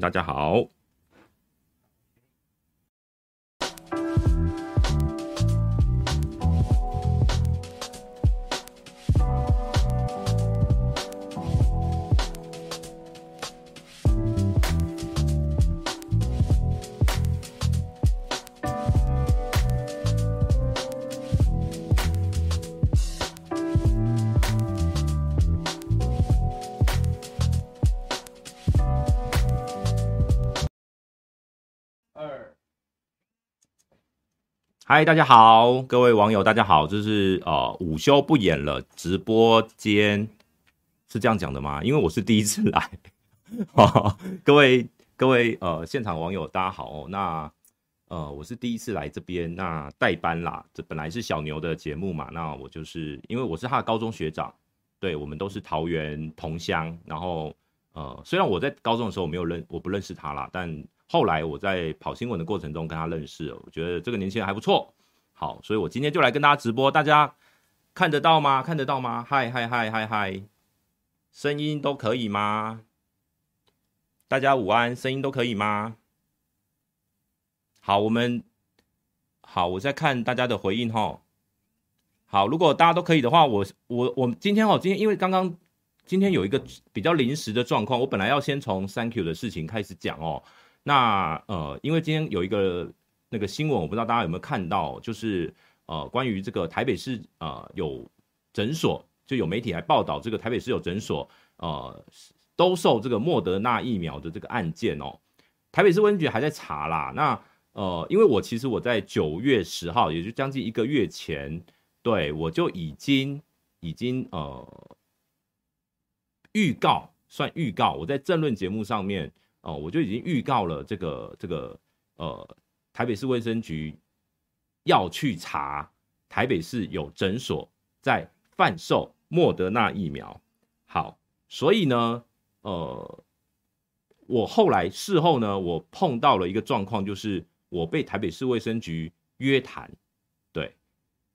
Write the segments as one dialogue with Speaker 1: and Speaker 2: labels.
Speaker 1: 大家好。嗨，大家好，各位网友，大家好，这是呃午休不演了直播间，是这样讲的吗？因为我是第一次来，各位各位呃现场网友大家好，那呃我是第一次来这边，那代班啦，这本来是小牛的节目嘛，那我就是因为我是他的高中学长，对，我们都是桃园同乡，然后呃虽然我在高中的时候我没有认我不认识他啦，但后来我在跑新闻的过程中跟他认识，我觉得这个年轻人还不错。好，所以我今天就来跟大家直播，大家看得到吗？看得到吗？嗨嗨嗨嗨嗨，声音都可以吗？大家午安，声音都可以吗？好，我们好，我在看大家的回应哈。好，如果大家都可以的话，我我我今天哦，今天因为刚刚今天有一个比较临时的状况，我本来要先从 Thank you 的事情开始讲哦。那呃，因为今天有一个那个新闻，我不知道大家有没有看到，就是呃，关于这个台北市呃有诊所，就有媒体来报道这个台北市有诊所呃兜售这个莫德纳疫苗的这个案件哦。台北市卫生局还在查啦。那呃，因为我其实我在九月十号，也就将近一个月前，对我就已经已经呃预告，算预告，我在政论节目上面。哦，我就已经预告了这个这个呃，台北市卫生局要去查台北市有诊所在贩售莫德纳疫苗。好，所以呢，呃，我后来事后呢，我碰到了一个状况，就是我被台北市卫生局约谈。对，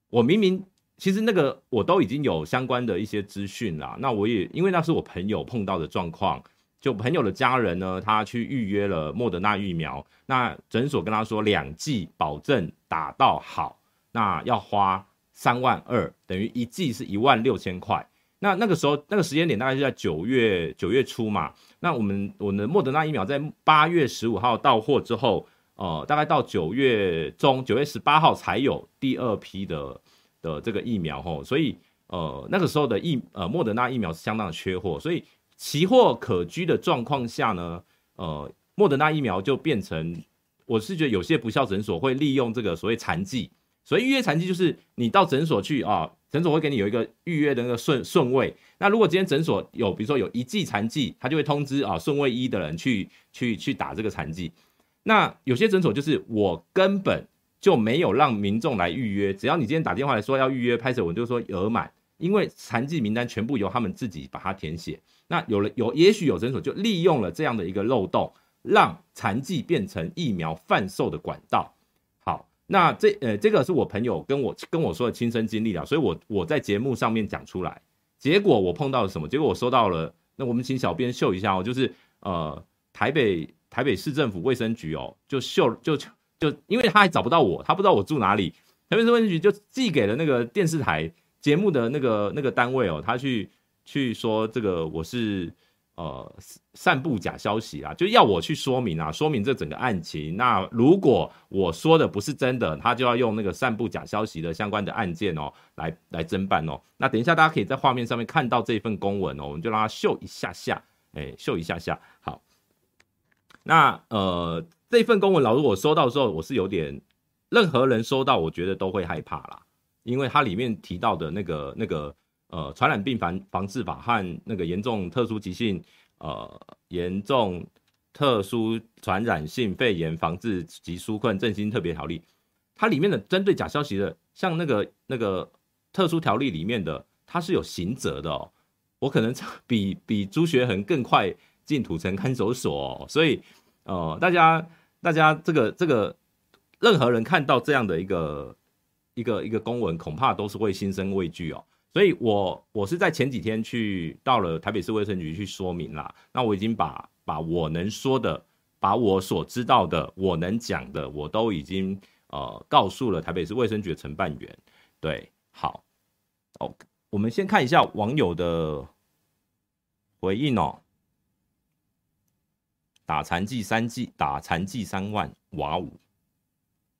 Speaker 1: 我明明其实那个我都已经有相关的一些资讯啦，那我也因为那是我朋友碰到的状况。就朋友的家人呢，他去预约了莫德纳疫苗，那诊所跟他说两剂保证打到好，那要花三万二，等于一剂是一万六千块。那那个时候那个时间点大概是在九月九月初嘛，那我们我们的莫德纳疫苗在八月十五号到货之后，呃，大概到九月中九月十八号才有第二批的的这个疫苗吼，所以呃那个时候的疫呃莫德纳疫苗是相当的缺货，所以。奇货可居的状况下呢，呃，莫德纳疫苗就变成，我是觉得有些不肖诊所会利用这个所谓残剂，所谓预约残剂就是你到诊所去啊，诊所会给你有一个预约的那个顺顺位。那如果今天诊所有，比如说有一剂残剂，他就会通知啊顺位一的人去去去打这个残剂。那有些诊所就是我根本就没有让民众来预约，只要你今天打电话来说要预约，拍摄我就说额满，因为残剂名单全部由他们自己把它填写。那有了有，也许有诊所就利用了这样的一个漏洞，让残疾变成疫苗贩售的管道。好，那这呃这个是我朋友跟我跟我说的亲身经历了，所以我我在节目上面讲出来。结果我碰到了什么？结果我收到了，那我们请小编秀一下哦，就是呃台北台北市政府卫生局哦，就秀就就就因为他还找不到我，他不知道我住哪里，台北市卫生局就寄给了那个电视台节目的那个那个单位哦，他去。去说这个我是呃散布假消息啊，就要我去说明啊，说明这整个案情。那如果我说的不是真的，他就要用那个散布假消息的相关的案件哦，来来侦办哦。那等一下大家可以在画面上面看到这份公文哦，我们就让他秀一下下，哎，秀一下下。好，那呃这份公文，老师我收到的时候，我是有点，任何人收到，我觉得都会害怕啦，因为它里面提到的那个那个。呃，传染病防防治法和那个严重特殊急性呃严重特殊传染性肺炎防治及纾困振兴特别条例，它里面的针对假消息的，像那个那个特殊条例里面的，它是有刑责的哦。我可能比比朱学恒更快进土城看守所哦，所以呃，大家大家这个这个任何人看到这样的一个一个一个公文，恐怕都是会心生畏惧哦。所以我，我是在前几天去到了台北市卫生局去说明啦。那我已经把把我能说的把我所知道的、我能讲的，我都已经呃告诉了台北市卫生局的承办员。对，好，哦，我们先看一下网友的回应哦。打残剂三剂，打残剂三万，哇五，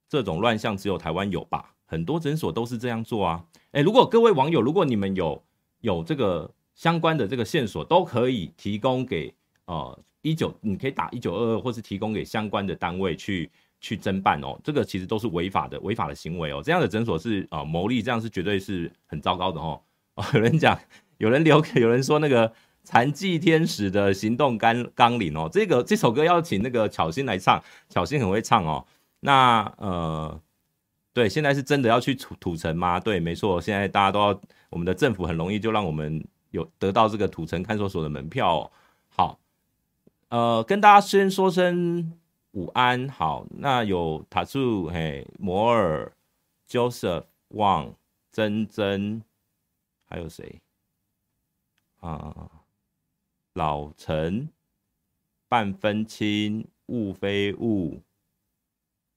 Speaker 1: 这种乱象只有台湾有吧？很多诊所都是这样做啊。诶，如果各位网友，如果你们有有这个相关的这个线索，都可以提供给呃一九，你可以打一九二二，或是提供给相关的单位去去侦办哦。这个其实都是违法的，违法的行为哦。这样的诊所是呃牟利，这样是绝对是很糟糕的哦。哦 有人讲，有人留，有人说那个。残疾天使的行动纲纲领哦，这个这首歌要请那个巧心来唱，巧心很会唱哦。那呃，对，现在是真的要去土土城吗？对，没错，现在大家都要，我们的政府很容易就让我们有得到这个土城看守所的门票哦。好，呃，跟大家先说声午安。好，那有塔柱、嘿摩尔、Joseph、旺、珍珍，还有谁啊？老陈、半分清、雾非雾、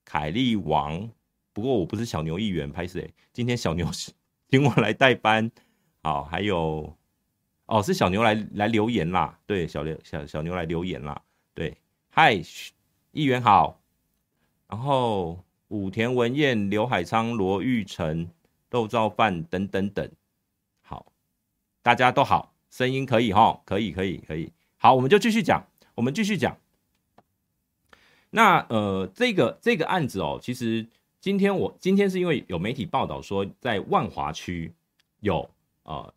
Speaker 1: 凯利王，不过我不是小牛议员，拍谁？今天小牛 请我来代班，好，还有哦，是小牛来来留言啦，对，小刘小小牛来留言啦，对，嗨，议员好，然后武田文彦、刘海昌、罗玉成、豆造饭等等等，好，大家都好。声音可以哈，可以可以可以，好，我们就继续讲，我们继续讲。那呃，这个这个案子哦，其实今天我今天是因为有媒体报道说，在万华区有呃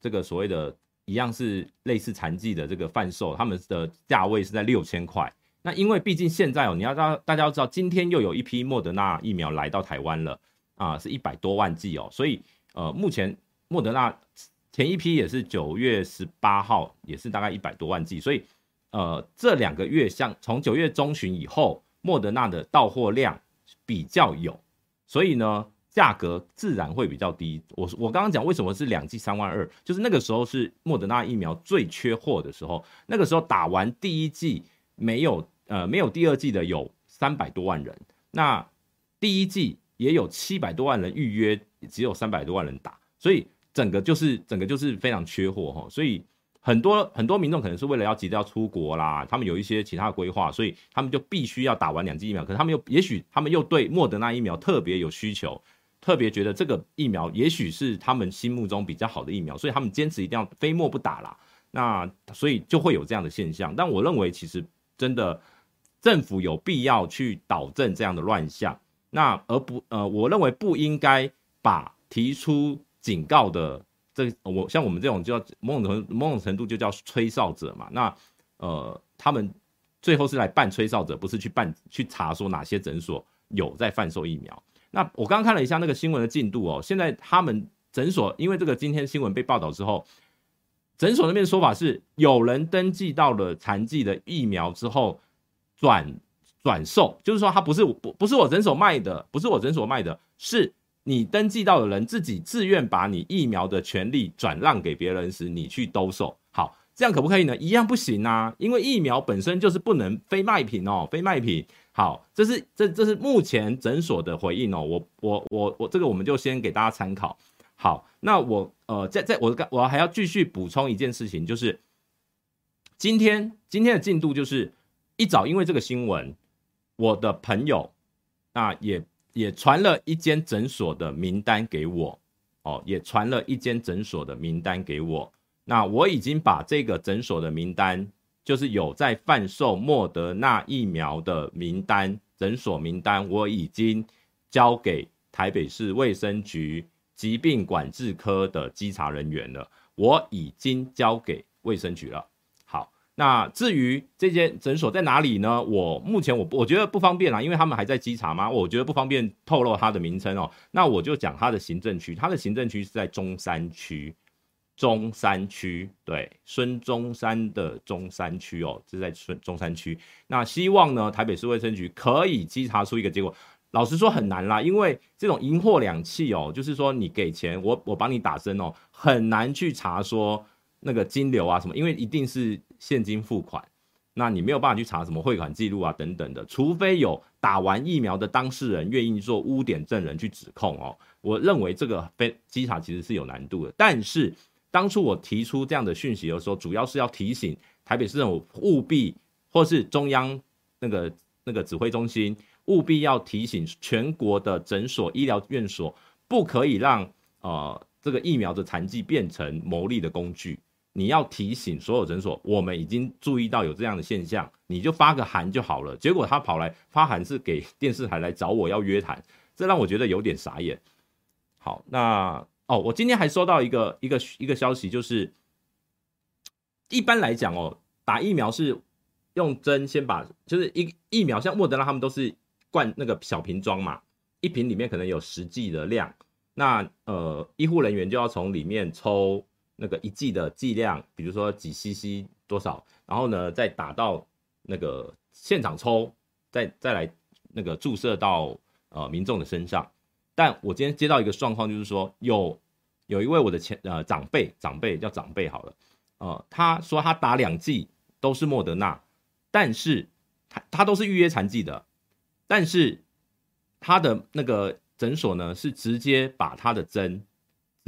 Speaker 1: 这个所谓的一样是类似残剂的这个贩售，他们的价位是在六千块。那因为毕竟现在哦，你要大大家要知道，今天又有一批莫德纳疫苗来到台湾了啊，是一百多万剂哦，所以呃，目前莫德纳。前一批也是九月十八号，也是大概一百多万剂，所以，呃，这两个月像从九月中旬以后，莫德纳的到货量比较有，所以呢，价格自然会比较低。我我刚刚讲为什么是两剂三万二，就是那个时候是莫德纳疫苗最缺货的时候，那个时候打完第一剂没有，呃，没有第二剂的有三百多万人，那第一剂也有七百多万人预约，只有三百多万人打，所以。整个就是整个就是非常缺货哈，所以很多很多民众可能是为了要急着要出国啦，他们有一些其他的规划，所以他们就必须要打完两剂疫苗。可是他们又也许他们又对莫德纳疫苗特别有需求，特别觉得这个疫苗也许是他们心目中比较好的疫苗，所以他们坚持一定要非莫不打啦。那所以就会有这样的现象。但我认为其实真的政府有必要去导正这样的乱象，那而不呃，我认为不应该把提出。警告的这我像我们这种就叫某种程某种程度就叫吹哨者嘛。那呃，他们最后是来办吹哨者，不是去办去查说哪些诊所有在贩售疫苗。那我刚刚看了一下那个新闻的进度哦，现在他们诊所因为这个今天新闻被报道之后，诊所那边说法是有人登记到了残剂的疫苗之后转转售，就是说他不是不不是我诊所卖的，不是我诊所卖的，是。你登记到的人自己自愿把你疫苗的权利转让给别人时，你去兜售，好，这样可不可以呢？一样不行啊，因为疫苗本身就是不能非卖品哦，非卖品。好，这是这这是目前诊所的回应哦，我我我我这个我们就先给大家参考。好，那我呃在在我我还要继续补充一件事情，就是今天今天的进度就是一早因为这个新闻，我的朋友那也。也传了一间诊所的名单给我，哦，也传了一间诊所的名单给我。那我已经把这个诊所的名单，就是有在贩售莫德纳疫苗的名单，诊所名单，我已经交给台北市卫生局疾病管制科的稽查人员了。我已经交给卫生局了。那至于这间诊所在哪里呢？我目前我我觉得不方便啦，因为他们还在稽查嘛，我觉得不方便透露它的名称哦。那我就讲它的行政区，它的行政区是在中山区，中山区，对，孙中山的中山区哦，是在孙中山区。那希望呢，台北市卫生局可以稽查出一个结果。老实说很难啦，因为这种银货两讫哦，就是说你给钱，我我帮你打针哦，很难去查说那个金流啊什么，因为一定是。现金付款，那你没有办法去查什么汇款记录啊等等的，除非有打完疫苗的当事人愿意做污点证人去指控哦。我认为这个非稽查其实是有难度的。但是当初我提出这样的讯息的时候，主要是要提醒台北市政府务必，或是中央那个那个指挥中心务必要提醒全国的诊所、医疗院所，不可以让呃这个疫苗的残剂变成牟利的工具。你要提醒所有诊所，我们已经注意到有这样的现象，你就发个函就好了。结果他跑来发函是给电视台来找我要约谈，这让我觉得有点傻眼。好，那哦，我今天还收到一个一个一个消息，就是一般来讲哦，打疫苗是用针先把，就是一疫苗像莫德纳他们都是灌那个小瓶装嘛，一瓶里面可能有十剂的量，那呃医护人员就要从里面抽。那个一剂的剂量，比如说几 CC 多少，然后呢再打到那个现场抽，再再来那个注射到呃民众的身上。但我今天接到一个状况，就是说有有一位我的前呃长辈，长辈叫长辈好了，呃他说他打两剂都是莫德纳，但是他他都是预约残剂的，但是他的那个诊所呢是直接把他的针。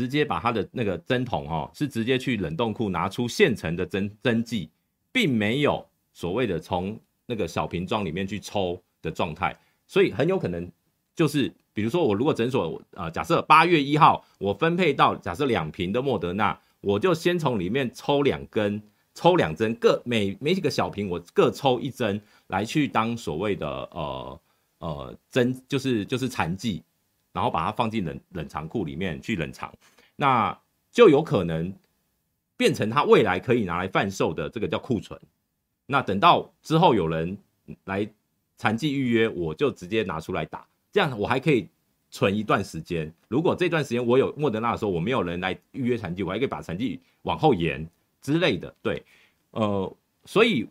Speaker 1: 直接把他的那个针筒哦，是直接去冷冻库拿出现成的针针剂，并没有所谓的从那个小瓶装里面去抽的状态，所以很有可能就是，比如说我如果诊所啊、呃，假设八月一号我分配到假设两瓶的莫德纳，我就先从里面抽两根，抽两针，各每每几个小瓶我各抽一针来去当所谓的呃呃针，就是就是残剂。然后把它放进冷冷藏库里面去冷藏，那就有可能变成它未来可以拿来贩售的这个叫库存。那等到之后有人来残疾预约，我就直接拿出来打，这样我还可以存一段时间。如果这段时间我有莫德纳的时候，我没有人来预约残疾，我还可以把残疾往后延之类的。对，呃，所以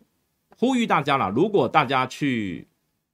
Speaker 1: 呼吁大家啦，如果大家去。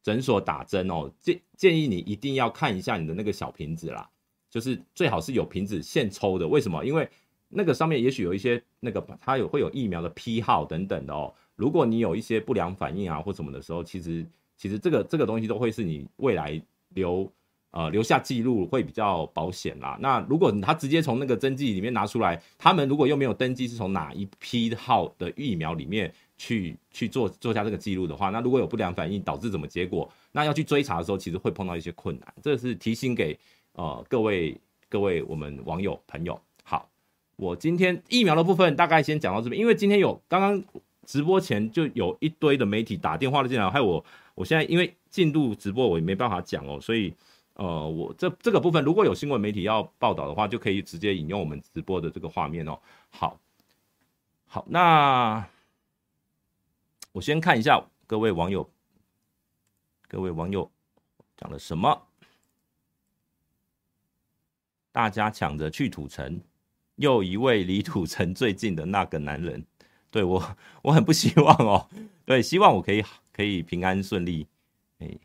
Speaker 1: 诊所打针哦，建建议你一定要看一下你的那个小瓶子啦，就是最好是有瓶子现抽的。为什么？因为那个上面也许有一些那个它有会有疫苗的批号等等的哦。如果你有一些不良反应啊或什么的时候，其实其实这个这个东西都会是你未来留呃留下记录会比较保险啦。那如果他直接从那个针剂里面拿出来，他们如果又没有登记是从哪一批号的疫苗里面。去去做做下这个记录的话，那如果有不良反应导致怎么结果，那要去追查的时候，其实会碰到一些困难。这是提醒给呃各位各位我们网友朋友。好，我今天疫苗的部分大概先讲到这边，因为今天有刚刚直播前就有一堆的媒体打电话进来，害我我现在因为进入直播我也没办法讲哦，所以呃我这这个部分如果有新闻媒体要报道的话，就可以直接引用我们直播的这个画面哦。好，好，那。我先看一下各位网友，各位网友讲了什么？大家抢着去土城，又一位离土城最近的那个男人，对我，我很不希望哦。对，希望我可以可以平安顺利。哎，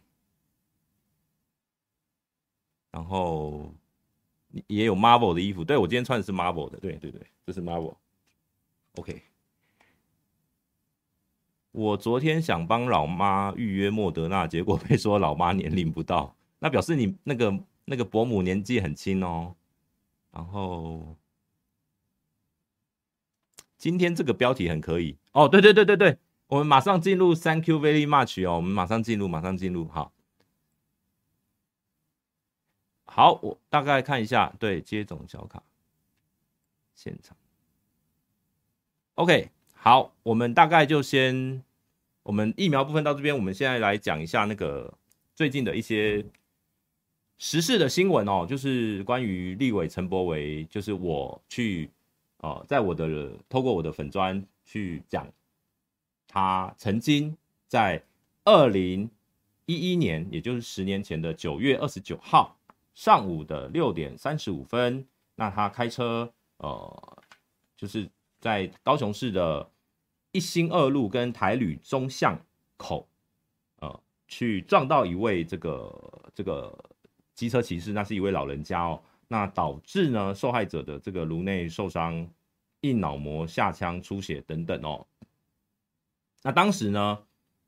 Speaker 1: 然后也有 Marvel 的衣服，对，我今天穿的是 Marvel 的，对对对，这是 Marvel。OK。我昨天想帮老妈预约莫德纳，结果被说老妈年龄不到，那表示你那个那个伯母年纪很轻哦。然后今天这个标题很可以哦，对对对对对，我们马上进入 Thank you very much 哦，我们马上进入，马上进入，好，好，我大概看一下，对，接种小卡现场，OK。好，我们大概就先，我们疫苗部分到这边，我们现在来讲一下那个最近的一些时事的新闻哦，就是关于立委陈柏惟，就是我去，呃，在我的透过我的粉砖去讲，他曾经在二零一一年，也就是十年前的九月二十九号上午的六点三十五分，那他开车，呃，就是。在高雄市的一心二路跟台旅中巷口，呃，去撞到一位这个这个机车骑士，那是一位老人家哦，那导致呢受害者的这个颅内受伤、硬脑膜下腔出血等等哦。那当时呢，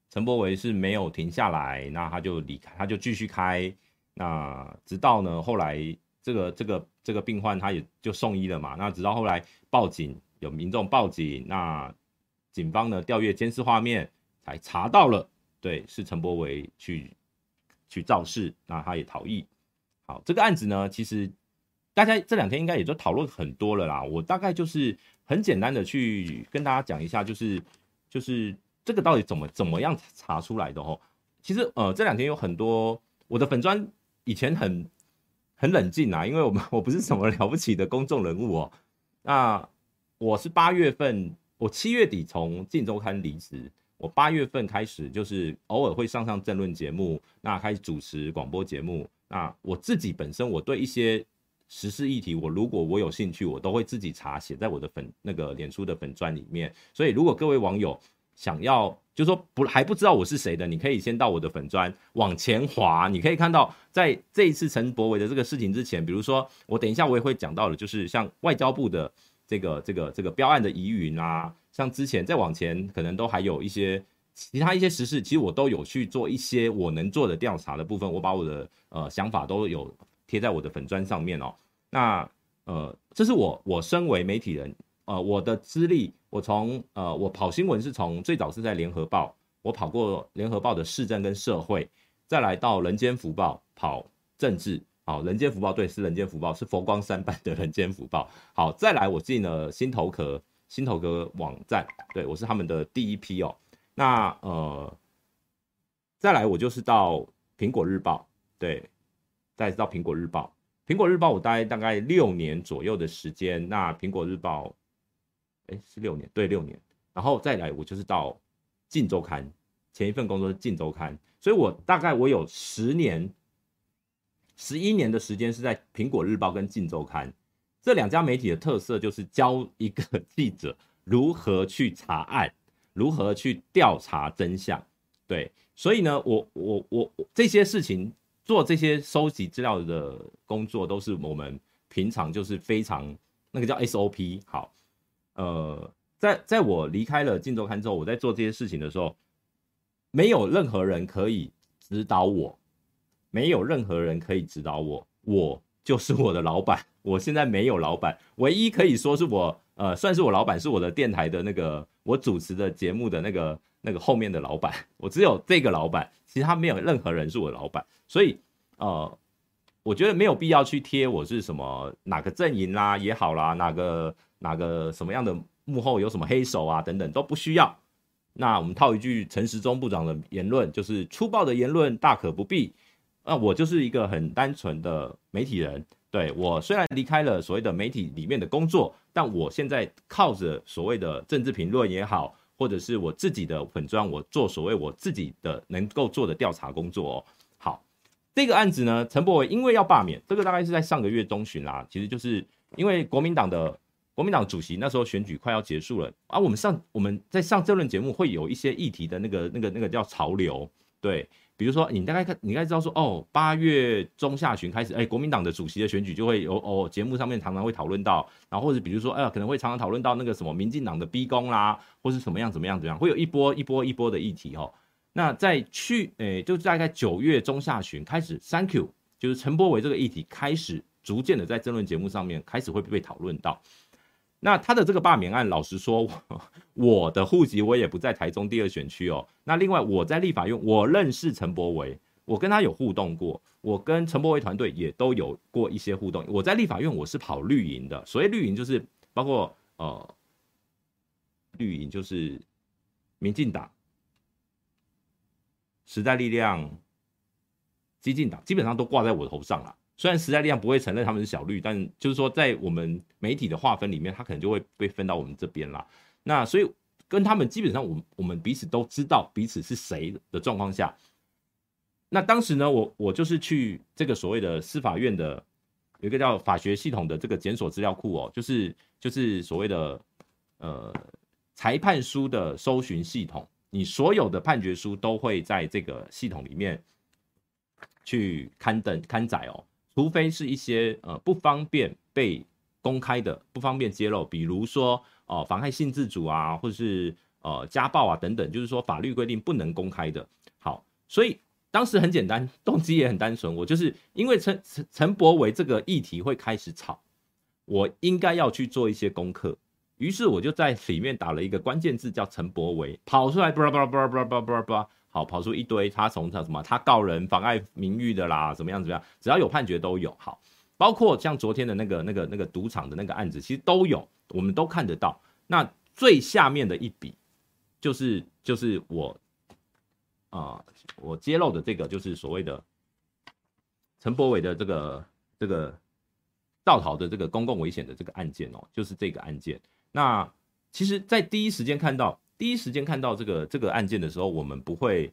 Speaker 1: 陈柏维是没有停下来，那他就离开，他就继续开。那直到呢后来，这个这个这个病患他也就送医了嘛。那直到后来报警，有民众报警，那警方呢调阅监视画面，才查到了，对，是陈柏维去去肇事，那他也逃逸。好，这个案子呢，其实大家这两天应该也都讨论很多了啦。我大概就是很简单的去跟大家讲一下，就是就是这个到底怎么怎么样查出来的哦。其实呃这两天有很多我的粉砖。以前很很冷静啊，因为我们我不是什么了不起的公众人物哦。那我是八月份，我七月底从《镜周刊》离职，我八月份开始就是偶尔会上上政论节目，那开始主持广播节目。那我自己本身我对一些时事议题，我如果我有兴趣，我都会自己查写在我的粉那个脸书的粉砖里面。所以如果各位网友想要，就说不还不知道我是谁的，你可以先到我的粉砖往前滑，你可以看到在这一次陈柏惟的这个事情之前，比如说我等一下我也会讲到的，就是像外交部的这个这个这个标案的疑云啊，像之前再往前可能都还有一些其他一些时事，其实我都有去做一些我能做的调查的部分，我把我的呃想法都有贴在我的粉砖上面哦。那呃，这是我我身为媒体人。呃，我的资历，我从呃，我跑新闻是从最早是在联合报，我跑过联合报的市政跟社会，再来到人间福报跑政治，好，人间福报对，是人间福报，是佛光山版的人间福报，好，再来我进了心头壳，心头壳网站，对，我是他们的第一批哦，那呃，再来我就是到苹果日报，对，再到苹果日报，苹果日报我待大概六年左右的时间，那苹果日报。哎，是六年，对，六年，然后再来，我就是到《镜周刊》，前一份工作是《镜周刊》，所以我大概我有十年、十一年的时间是在《苹果日报》跟《镜周刊》这两家媒体的特色，就是教一个记者 如何去查案，如何去调查真相。对，所以呢，我我我这些事情做这些收集资料的工作，都是我们平常就是非常那个叫 SOP 好。呃，在在我离开了《镜周刊》之后，我在做这些事情的时候，没有任何人可以指导我，没有任何人可以指导我，我就是我的老板。我现在没有老板，唯一可以说是我，呃，算是我老板，是我的电台的那个我主持的节目的那个那个后面的老板。我只有这个老板，其他没有任何人是我的老板，所以呃，我觉得没有必要去贴我是什么哪个阵营啦也好啦，哪个。哪个什么样的幕后有什么黑手啊？等等都不需要。那我们套一句陈时中部长的言论，就是粗暴的言论大可不必。那我就是一个很单纯的媒体人。对，我虽然离开了所谓的媒体里面的工作，但我现在靠着所谓的政治评论也好，或者是我自己的粉砖，我做所谓我自己的能够做的调查工作哦。好，这个案子呢，陈柏惟因为要罢免，这个大概是在上个月中旬啦。其实就是因为国民党的。国民党主席那时候选举快要结束了啊，我们上我们在上这轮节目会有一些议题的那个那个那个叫潮流，对，比如说你大概看，你应该知道说哦，八月中下旬开始，哎，国民党的主席的选举就会有哦，节目上面常常会讨论到，然后或者比如说哎，可能会常常讨论到那个什么民进党的逼宫啦，或是什么样怎么样怎么样，会有一波一波一波的议题哦。那在去哎，就大概九月中下旬开始，Thank you，就是陈柏惟这个议题开始逐渐的在政论节目上面开始会被讨论到。那他的这个罢免案，老实说，我的户籍我也不在台中第二选区哦。那另外我在立法院，我认识陈柏维，我跟他有互动过，我跟陈柏维团队也都有过一些互动。我在立法院我是跑绿营的，所以绿营就是包括呃，绿营就是民进党、时代力量、激进党，基本上都挂在我头上了。虽然时代力量不会承认他们是小绿，但就是说，在我们媒体的划分里面，他可能就会被分到我们这边啦。那所以跟他们基本上，我们我们彼此都知道彼此是谁的状况下，那当时呢，我我就是去这个所谓的司法院的有一个叫法学系统的这个检索资料库哦，就是就是所谓的呃裁判书的搜寻系统，你所有的判决书都会在这个系统里面去刊登刊载哦。除非是一些呃不方便被公开的、不方便揭露，比如说哦、呃、妨害性自主啊，或是呃家暴啊等等，就是说法律规定不能公开的。好，所以当时很简单，动机也很单纯，我就是因为陈陈陈柏惟这个议题会开始炒，我应该要去做一些功课。于是我就在里面打了一个关键字，叫陈柏惟，跑出来，叭叭叭叭叭叭叭，好，跑出一堆，他从他什么，他告人妨碍名誉的啦，怎么样怎么样，只要有判决都有。好，包括像昨天的那个那个那个赌场的那个案子，其实都有，我们都看得到。那最下面的一笔，就是就是我啊、我揭露的这个，就是所谓的陈柏伟的这个这个盗逃的这个公共危险的这个案件哦，就是这个案件。那其实，在第一时间看到第一时间看到这个这个案件的时候，我们不会，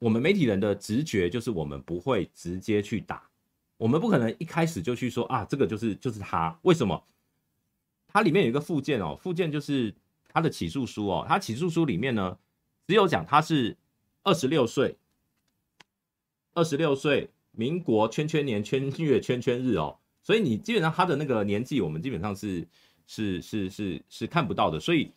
Speaker 1: 我们媒体人的直觉就是我们不会直接去打，我们不可能一开始就去说啊，这个就是就是他，为什么？它里面有一个附件哦，附件就是他的起诉书哦，他起诉书里面呢，只有讲他是二十六岁，二十六岁，民国圈圈年圈月圈圈日哦，所以你基本上他的那个年纪，我们基本上是。是是是是看不到的，所以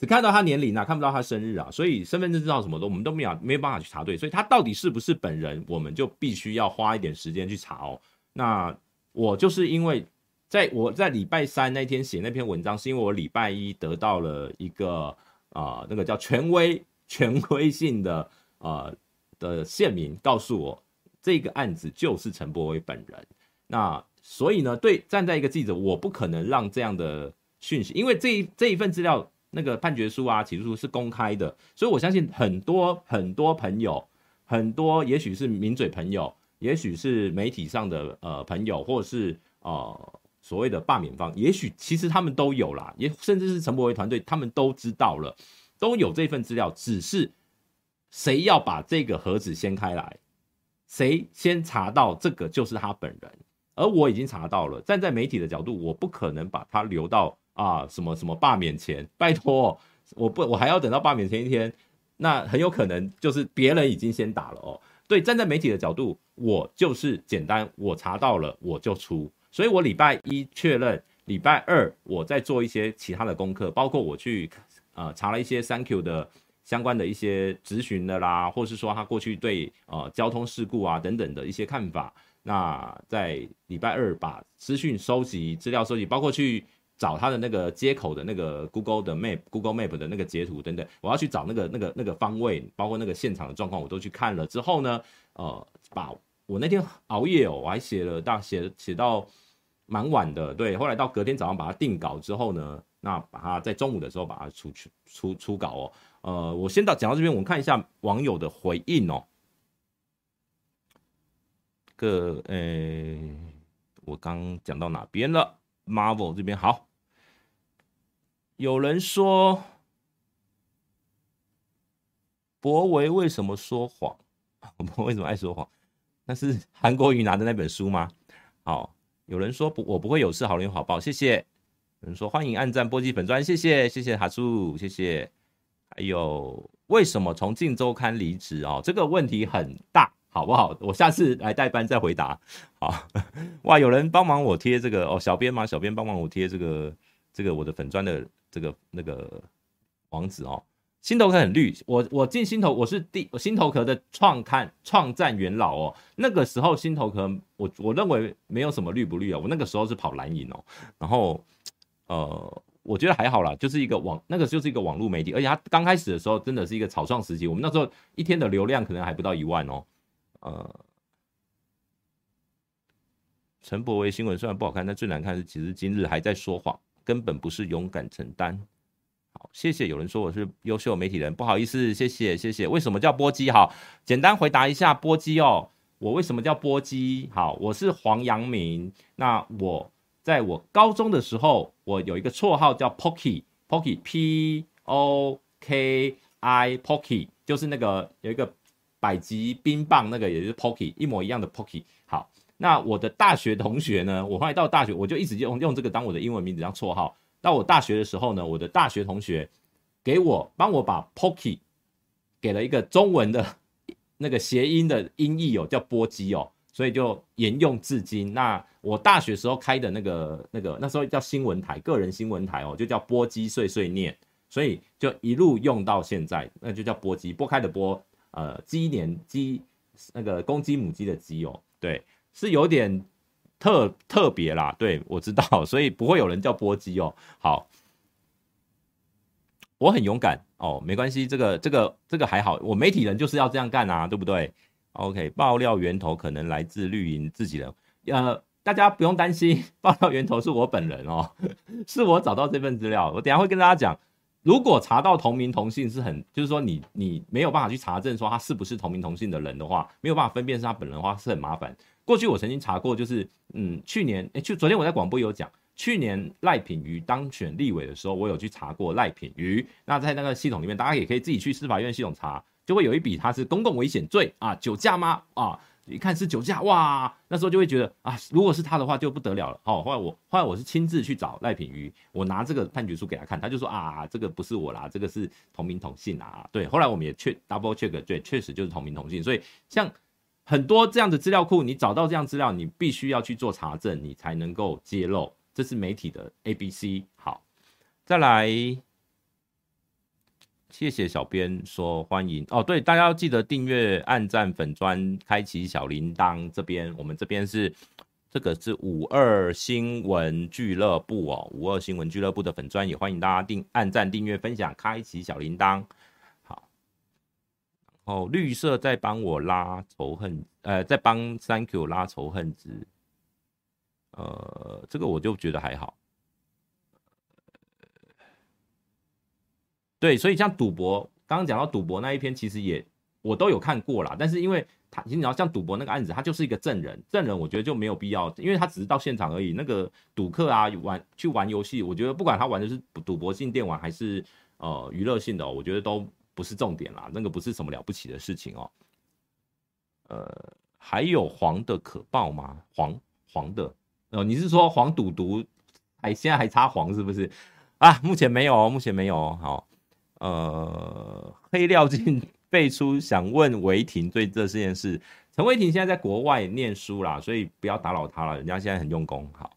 Speaker 1: 只看到他年龄啊，看不到他生日啊，所以身份证字号什么的，我们都没有没有办法去查对，所以他到底是不是本人，我们就必须要花一点时间去查哦。那我就是因为在我在礼拜三那天写那篇文章，是因为我礼拜一得到了一个啊、那个叫权威权威性的啊、的线民告诉我，这个案子就是陈柏威本人。那所以呢，对，站在一个记者，我不可能让这样的讯息，因为这一这一份资料，那个判决书啊、起诉书是公开的，所以我相信很多很多朋友，很多也许是名嘴朋友，也许是媒体上的呃朋友，或是呃所谓的罢免方，也许其实他们都有啦，也甚至是陈柏惟团队，他们都知道了，都有这份资料，只是谁要把这个盒子掀开来，谁先查到这个就是他本人。而我已经查到了，站在媒体的角度，我不可能把它留到啊什么什么罢免前，拜托，我不，我还要等到罢免前一天，那很有可能就是别人已经先打了哦。对，站在媒体的角度，我就是简单，我查到了我就出，所以我礼拜一确认，礼拜二我再做一些其他的功课，包括我去呃查了一些 Thank you 的相关的一些咨询的啦，或是说他过去对呃交通事故啊等等的一些看法。那在礼拜二把资讯收集、资料收集，包括去找他的那个接口的那个 Google 的 Map、Google Map 的那个截图等等，我要去找那个那个那个方位，包括那个现场的状况，我都去看了之后呢，呃，把我那天熬夜哦，我还写了大写写到蛮晚的，对，后来到隔天早上把它定稿之后呢，那把它在中午的时候把它出去出出稿哦，呃，我先到讲到这边，我们看一下网友的回应哦。个呃、欸，我刚讲到哪边了？Marvel 这边好，有人说博维为什么说谎？我们为什么爱说谎？那是韩国瑜拿的那本书吗？好，有人说不，我不会有事。好人有好报，谢谢。有人说欢迎按赞波及粉专，谢谢谢谢哈叔，谢谢。还有为什么从镜周刊离职？哦，这个问题很大。好不好？我下次来代班再回答。好，哇，有人帮忙我贴这个哦，小编吗？小编帮忙我贴这个这个我的粉砖的这个那个网址哦。心头壳很绿，我我进心头，我是第我心头壳的创刊创战元老哦。那个时候心头壳，我我认为没有什么绿不绿啊。我那个时候是跑蓝营哦，然后呃，我觉得还好啦，就是一个网那个就是一个网络媒体，而且它刚开始的时候真的是一个草创时期，我们那时候一天的流量可能还不到一万哦。呃，陈柏维新闻虽然不好看，但最难看是其实今日还在说谎，根本不是勇敢承担。好，谢谢。有人说我是优秀媒体人，不好意思，谢谢谢谢。为什么叫波基？好，简单回答一下波基哦。我为什么叫波基？好，我是黄阳明。那我在我高中的时候，我有一个绰号叫 Pocky，Pocky P O K I Pocky，就是那个有一个。百吉冰棒那个也是 Pocky 一模一样的 Pocky。好，那我的大学同学呢？我后来到大学，我就一直用用这个当我的英文名字当绰号。到我大学的时候呢，我的大学同学给我帮我把 Pocky 给了一个中文的 那个谐音的音译哦，叫波基哦，所以就沿用至今。那我大学时候开的那个那个那时候叫新闻台，个人新闻台哦，就叫波基碎碎念。所以就一路用到现在，那就叫波鸡，波开的波，呃，鸡年鸡那个公鸡母鸡的鸡哦，对，是有点特特别啦，对，我知道，所以不会有人叫剥鸡哦。好，我很勇敢哦，没关系，这个这个这个还好，我媒体人就是要这样干啊，对不对？OK，爆料源头可能来自绿营自己人，呃。大家不用担心，爆料源头是我本人哦，是我找到这份资料。我等下会跟大家讲，如果查到同名同姓是很，就是说你你没有办法去查证说他是不是同名同姓的人的话，没有办法分辨是他本人的话是很麻烦。过去我曾经查过，就是嗯，去年诶，就昨天我在广播有讲，去年赖品妤当选立委的时候，我有去查过赖品妤。那在那个系统里面，大家也可以自己去司法院系统查，就会有一笔他是公共危险罪啊，酒驾吗？啊。一看是酒驾，哇，那时候就会觉得啊，如果是他的话就不得了了。哦，后来我后来我是亲自去找赖品妤，我拿这个判决书给他看，他就说啊，这个不是我啦，这个是同名同姓啊。对，后来我们也确 double check，对，确实就是同名同姓。所以像很多这样的资料库，你找到这样资料，你必须要去做查证，你才能够揭露。这是媒体的 ABC。好，再来。谢谢小编说欢迎哦，对，大家要记得订阅、按赞、粉专、开启小铃铛。这边我们这边是这个是五二新闻俱乐部哦，五二新闻俱乐部的粉专也欢迎大家订、按赞、订阅、分享、开启小铃铛。哦，绿色在帮我拉仇恨，呃，在帮 Thank you 拉仇恨值，呃，这个我就觉得还好。对，所以像赌博，刚刚讲到赌博那一篇，其实也我都有看过啦。但是因为他，你要像赌博那个案子，他就是一个证人，证人我觉得就没有必要，因为他只是到现场而已。那个赌客啊，玩去玩游戏，我觉得不管他玩的是赌博性电玩还是呃娱乐性的，我觉得都不是重点啦。那个不是什么了不起的事情哦。呃，还有黄的可报吗？黄黄的，哦，你是说黄赌毒还现在还差黄是不是？啊，目前没有哦，目前没有，好。呃，黑料进 辈出，想问维婷对这件事。陈维婷现在在国外念书啦，所以不要打扰他了，人家现在很用功。好，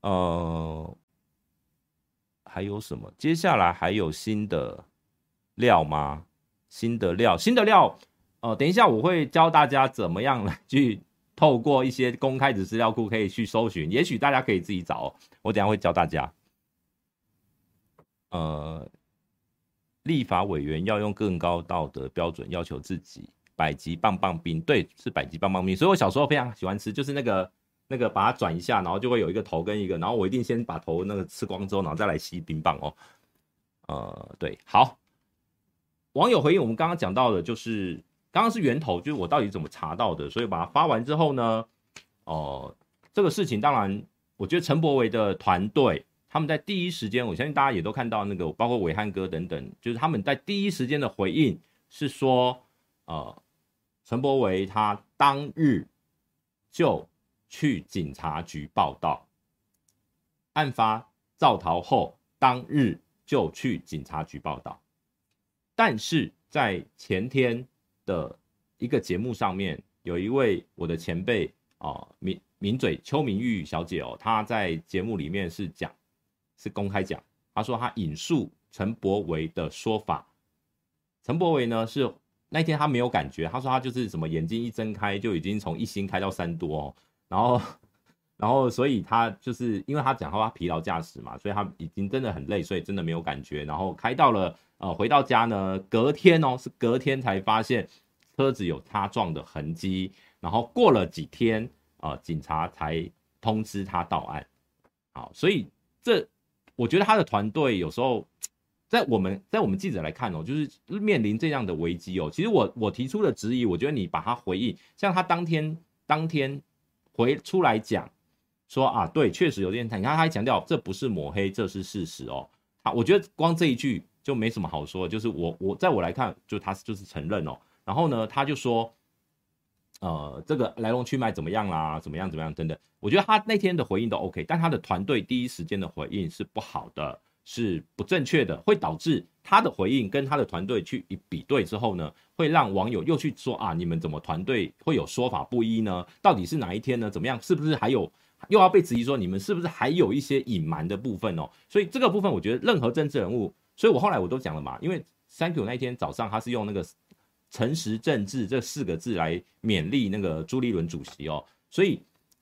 Speaker 1: 呃，还有什么？接下来还有新的料吗？新的料，新的料。呃，等一下我会教大家怎么样来去透过一些公开的资料库可以去搜寻，也许大家可以自己找。哦我等下会教大家。呃。立法委员要用更高道德标准要求自己，百吉棒棒冰，对，是百吉棒棒冰。所以我小时候非常喜欢吃，就是那个那个把它转一下，然后就会有一个头跟一个，然后我一定先把头那个吃光之后，然后再来吸冰棒哦。呃，对，好。网友回应我们刚刚讲到的，就是刚刚是源头，就是我到底怎么查到的，所以把它发完之后呢，哦、呃，这个事情当然，我觉得陈柏维的团队。他们在第一时间，我相信大家也都看到那个，包括伟汉哥等等，就是他们在第一时间的回应是说，呃，陈柏维他当日就去警察局报道，案发造逃后当日就去警察局报道，但是在前天的一个节目上面，有一位我的前辈啊，名名嘴邱明玉小姐哦，她在节目里面是讲。是公开讲，她说她引述陈柏维的说法，陈柏维呢是那天他没有感觉，他说他就是什么眼睛一睁开就已经从一星开到三多哦，然后然后所以他就是因为他讲他疲劳驾驶嘛，所以他已经真的很累，所以真的没有感觉，然后开到了呃回到家呢，隔天哦是隔天才发现车子有擦撞的痕迹，然后过了几天啊、警察才通知他到案，好，所以这。我觉得他的团队有时候，在我们在我们记者来看哦，就是面临这样的危机哦。其实我我提出的质疑，我觉得你把他回应，像他当天当天回出来讲说啊，对，确实有点惨，你看他还强调这不是抹黑，这是事实哦。好，我觉得光这一句就没什么好说，就是我我在我来看，就他就是承认哦。然后呢，他就说。呃，这个来龙去脉怎么样啦？怎么样？怎么样？等等，我觉得他那天的回应都 OK，但他的团队第一时间的回应是不好的，是不正确的，会导致他的回应跟他的团队去一比对之后呢，会让网友又去说啊，你们怎么团队会有说法不一呢？到底是哪一天呢？怎么样？是不是还有又要被质疑说你们是不是还有一些隐瞒的部分哦？所以这个部分，我觉得任何政治人物所以我后来我都讲了嘛，因为 Thank you 那一天早上他是用那个诚实政治这四个字来勉励那个朱立伦主席哦，所以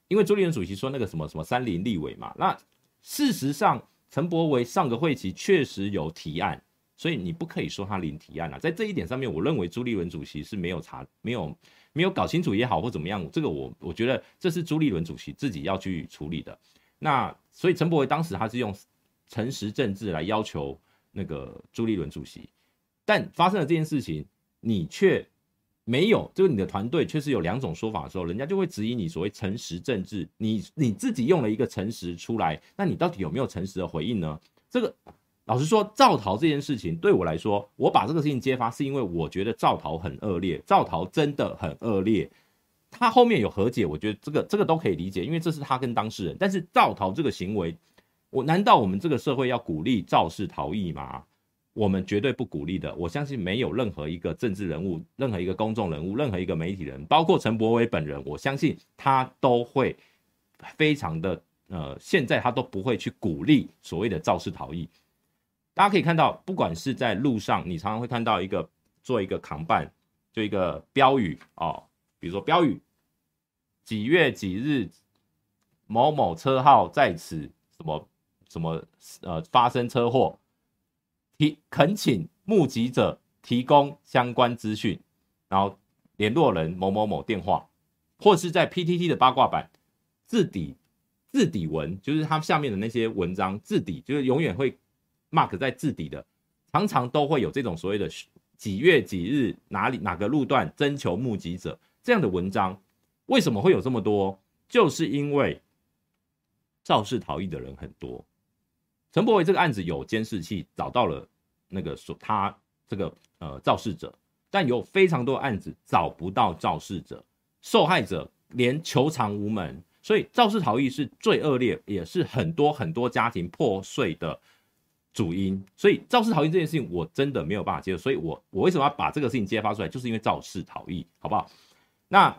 Speaker 1: 因为朱立伦主席说那个什么什么三林立委嘛，那事实上陈柏惟上个会期确实有提案。所以你不可以说他零提案啊，在这一点上面，我认为朱立伦主席是没有查、没有、没有搞清楚也好，或怎么样，这个我我觉得这是朱立伦主席自己要去处理的。那所以陈柏惟当时他是用诚实政治来要求那个朱立伦主席，但发生了这件事情，你却没有，就是你的团队确实有两种说法的时候，人家就会质疑你所谓诚实政治，你你自己用了一个诚实出来，那你到底有没有诚实的回应呢？这个。老实说，赵桃这件事情对我来说，我把这个事情揭发，是因为我觉得赵桃很恶劣，赵桃真的很恶劣。他后面有和解，我觉得这个这个都可以理解，因为这是他跟当事人。但是赵桃这个行为，我难道我们这个社会要鼓励肇事逃逸吗？我们绝对不鼓励的。我相信没有任何一个政治人物、任何一个公众人物、任何一个媒体人，包括陈柏惟本人，我相信他都会非常的呃，现在他都不会去鼓励所谓的肇事逃逸。大家可以看到，不管是在路上，你常常会看到一个做一个扛办，就一个标语哦，比如说标语，几月几日某某车号在此什么什么呃发生车祸，提恳请目击者提供相关资讯，然后联络人某某某电话，或是在 PTT 的八卦版字底字底文，就是它下面的那些文章字底，就是永远会。mark 在字底的，常常都会有这种所谓的几月几日哪里哪个路段征求目击者这样的文章，为什么会有这么多？就是因为肇事逃逸的人很多。陈柏伟这个案子有监视器找到了那个说他这个呃肇事者，但有非常多案子找不到肇事者，受害者连求偿无门，所以肇事逃逸是最恶劣，也是很多很多家庭破碎的。主因，所以肇事逃逸这件事情我真的没有办法接受，所以我我为什么要把这个事情揭发出来，就是因为肇事逃逸，好不好？那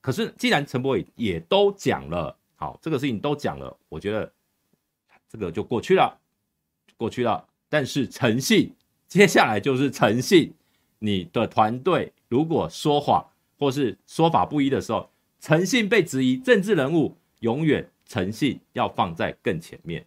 Speaker 1: 可是既然陈柏伟也都讲了，好，这个事情都讲了，我觉得这个就过去了，过去了。但是诚信，接下来就是诚信。你的团队如果说谎或是说法不一的时候，诚信被质疑，政治人物永远诚信要放在更前面。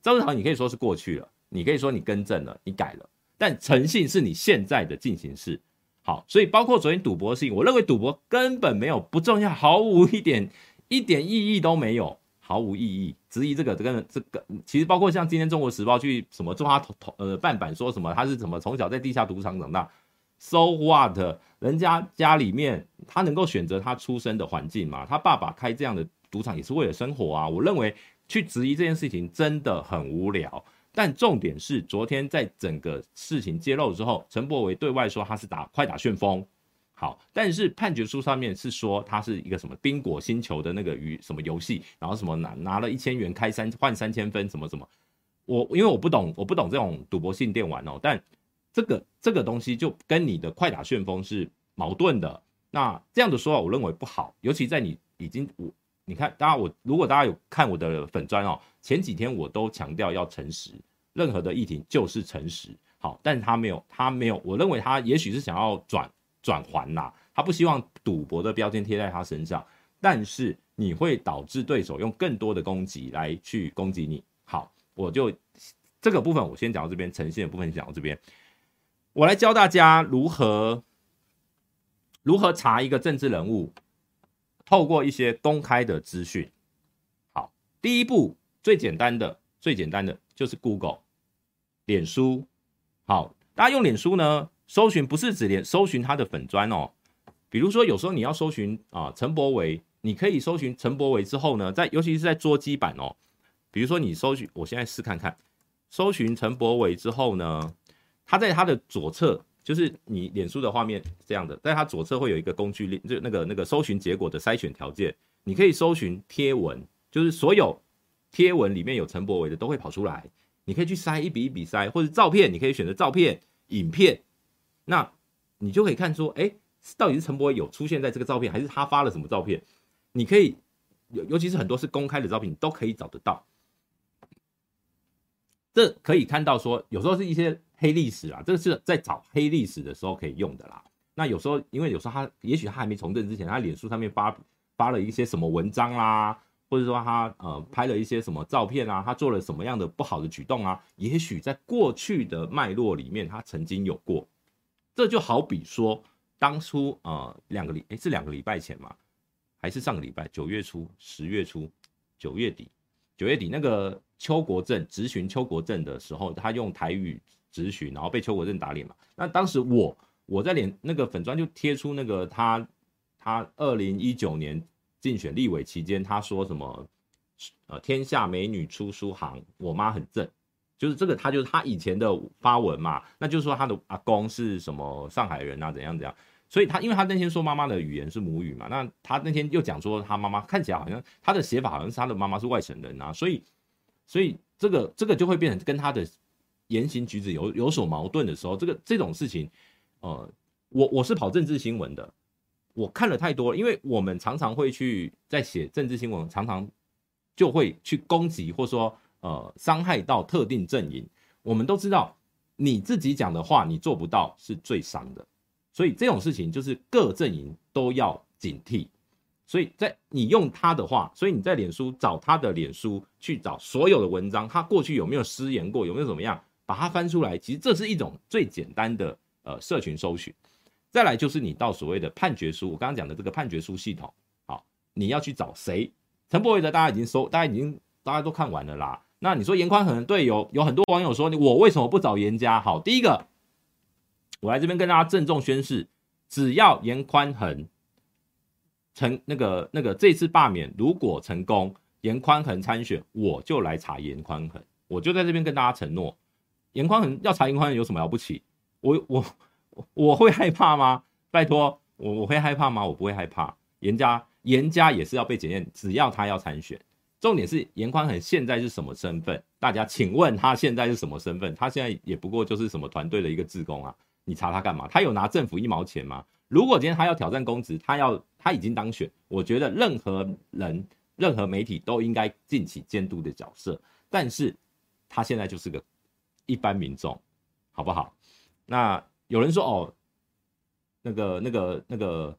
Speaker 1: 肇事逃逸你可以说是过去了，你可以说你更正了，你改了，但诚信是你现在的进行式。好，所以包括昨天赌博的事情，我认为赌博根本没有不重要，毫无一点一点意义都没有，毫无意义。质疑这个这个这个，其实包括像今天中国时报去什么做他头头呃半版说什么他是怎么从小在地下赌场长大，so what？人家家里面他能够选择他出生的环境嘛？他爸爸开这样的赌场也是为了生活啊。我认为。去质疑这件事情真的很无聊，但重点是昨天在整个事情揭露之后，陈柏维对外说他是打快打旋风，好，但是判决书上面是说他是一个什么冰果星球的那个鱼什么游戏，然后什么拿拿了一千元开三换三千分什么什么，我因为我不懂我不懂这种赌博性电玩哦，但这个这个东西就跟你的快打旋风是矛盾的，那这样的说法我认为不好，尤其在你已经我。你看，大家我如果大家有看我的粉砖哦，前几天我都强调要诚实，任何的议题就是诚实。好，但他没有，他没有，我认为他也许是想要转转圜呐，他不希望赌博的标签贴在他身上，但是你会导致对手用更多的攻击来去攻击你。好，我就这个部分我先讲到这边，诚信的部分讲到这边，我来教大家如何如何查一个政治人物。透过一些公开的资讯，好，第一步最简单的、最简单的就是 Google、脸书。好，大家用脸书呢，搜寻不是指连搜寻他的粉砖哦。比如说，有时候你要搜寻啊陈柏维，你可以搜寻陈柏维之后呢，在尤其是在桌机版哦，比如说你搜寻，我现在试看看，搜寻陈柏维之后呢，他在他的左侧。就是你脸书的画面这样的，在它左侧会有一个工具链，就那个那个搜寻结果的筛选条件，你可以搜寻贴文，就是所有贴文里面有陈柏维的都会跑出来，你可以去筛一笔一笔筛，或者照片，你可以选择照片、影片，那你就可以看出，哎、到底是陈柏惟有出现在这个照片，还是他发了什么照片？你可以尤尤其是很多是公开的照片，你都可以找得到。这可以看到说，有时候是一些黑历史啊，这个是在找黑历史的时候可以用的啦。那有时候，因为有时候他也许他还没从政之前，他脸书上面发发了一些什么文章啦，或者说他呃拍了一些什么照片啊，他做了什么样的不好的举动啊，也许在过去的脉络里面，他曾经有过。这就好比说，当初呃两个礼诶是两个礼拜前嘛，还是上个礼拜九月初、十月初、九月底、九月底那个邱国正质询邱国正的时候，他用台语质询，然后被邱国正打脸嘛。那当时我。我在脸那个粉砖就贴出那个他他二零一九年竞选立委期间，他说什么呃天下美女出书行，我妈很正，就是这个他就是他以前的发文嘛，那就是说他的阿公是什么上海人啊怎样怎样，所以他因为他那天说妈妈的语言是母语嘛，那他那天又讲说他妈妈看起来好像他的写法好像是他的妈妈是外省人啊，所以所以这个这个就会变成跟他的言行举止有有所矛盾的时候，这个这种事情。呃，我我是跑政治新闻的，我看了太多，因为我们常常会去在写政治新闻，常常就会去攻击或说呃伤害到特定阵营。我们都知道，你自己讲的话你做不到是最伤的，所以这种事情就是各阵营都要警惕。所以在你用他的话，所以你在脸书找他的脸书去找所有的文章，他过去有没有失言过，有没有怎么样，把它翻出来，其实这是一种最简单的。呃，社群搜寻，再来就是你到所谓的判决书，我刚刚讲的这个判决书系统，好，你要去找谁？陈柏惟的大家已经搜，大家已经大家都看完了啦。那你说严宽恒，对，有有很多网友说，你我为什么不找严家？好，第一个，我来这边跟大家郑重宣誓，只要严宽恒成那个那个这次罢免如果成功，严宽恒参选，我就来查严宽恒，我就在这边跟大家承诺，严宽恒要查严宽恒有什么了不起？我我我会害怕吗？拜托，我我会害怕吗？我不会害怕。严家严家也是要被检验，只要他要参选，重点是严宽很现在是什么身份？大家请问他现在是什么身份？他现在也不过就是什么团队的一个职工啊，你查他干嘛？他有拿政府一毛钱吗？如果今天他要挑战公职，他要他已经当选，我觉得任何人任何媒体都应该尽起监督的角色，但是他现在就是个一般民众，好不好？那有人说哦，那个、那个、那个，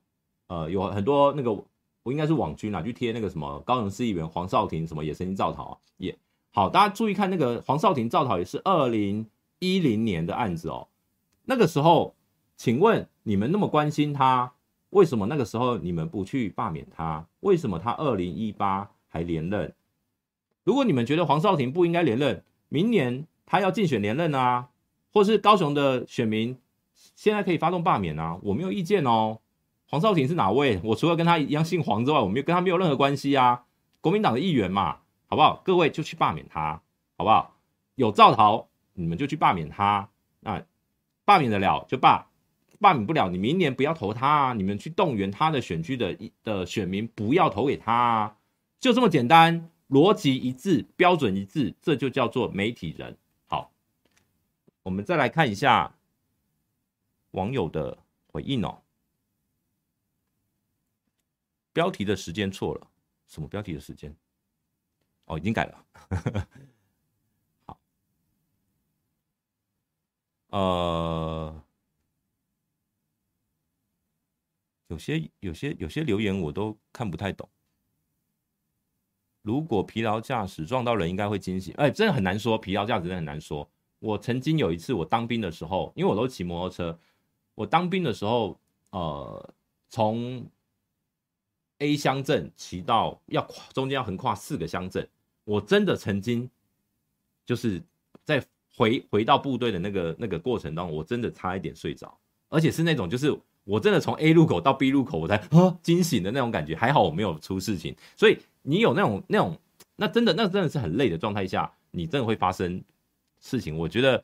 Speaker 1: 呃，有很多那个，我应该是网军啊，去贴那个什么高雄市议员黄少廷什么野生造讨，也好，大家注意看那个黄少廷造讨也是二零一零年的案子哦。那个时候，请问你们那么关心他，为什么那个时候你们不去罢免他？为什么他二零一八还连任？如果你们觉得黄少廷不应该连任，明年他要竞选连任啊？或是高雄的选民现在可以发动罢免啊，我没有意见哦。黄少廷是哪位？我除了跟他一样姓黄之外，我没有跟他没有任何关系啊。国民党的议员嘛，好不好？各位就去罢免他，好不好？有造逃，你们就去罢免他。那罢免得了就罢，罢免不了，你明年不要投他啊。你们去动员他的选区的的选民不要投给他啊，就这么简单，逻辑一致，标准一致，这就叫做媒体人。好我们再来看一下网友的回应哦。标题的时间错了，什么标题的时间？哦，已经改了。好，呃，有些有些有些留言我都看不太懂。如果疲劳驾驶撞到人，应该会惊醒。哎，真的很难说，疲劳驾驶真的很难说。我曾经有一次，我当兵的时候，因为我都骑摩托车。我当兵的时候，呃，从 A 乡镇骑到要跨中间要横跨四个乡镇，我真的曾经就是在回回到部队的那个那个过程当中，我真的差一点睡着，而且是那种就是我真的从 A 路口到 B 路口，我才啊 惊醒的那种感觉。还好我没有出事情，所以你有那种那种那真的那真的是很累的状态下，你真的会发生。事情，我觉得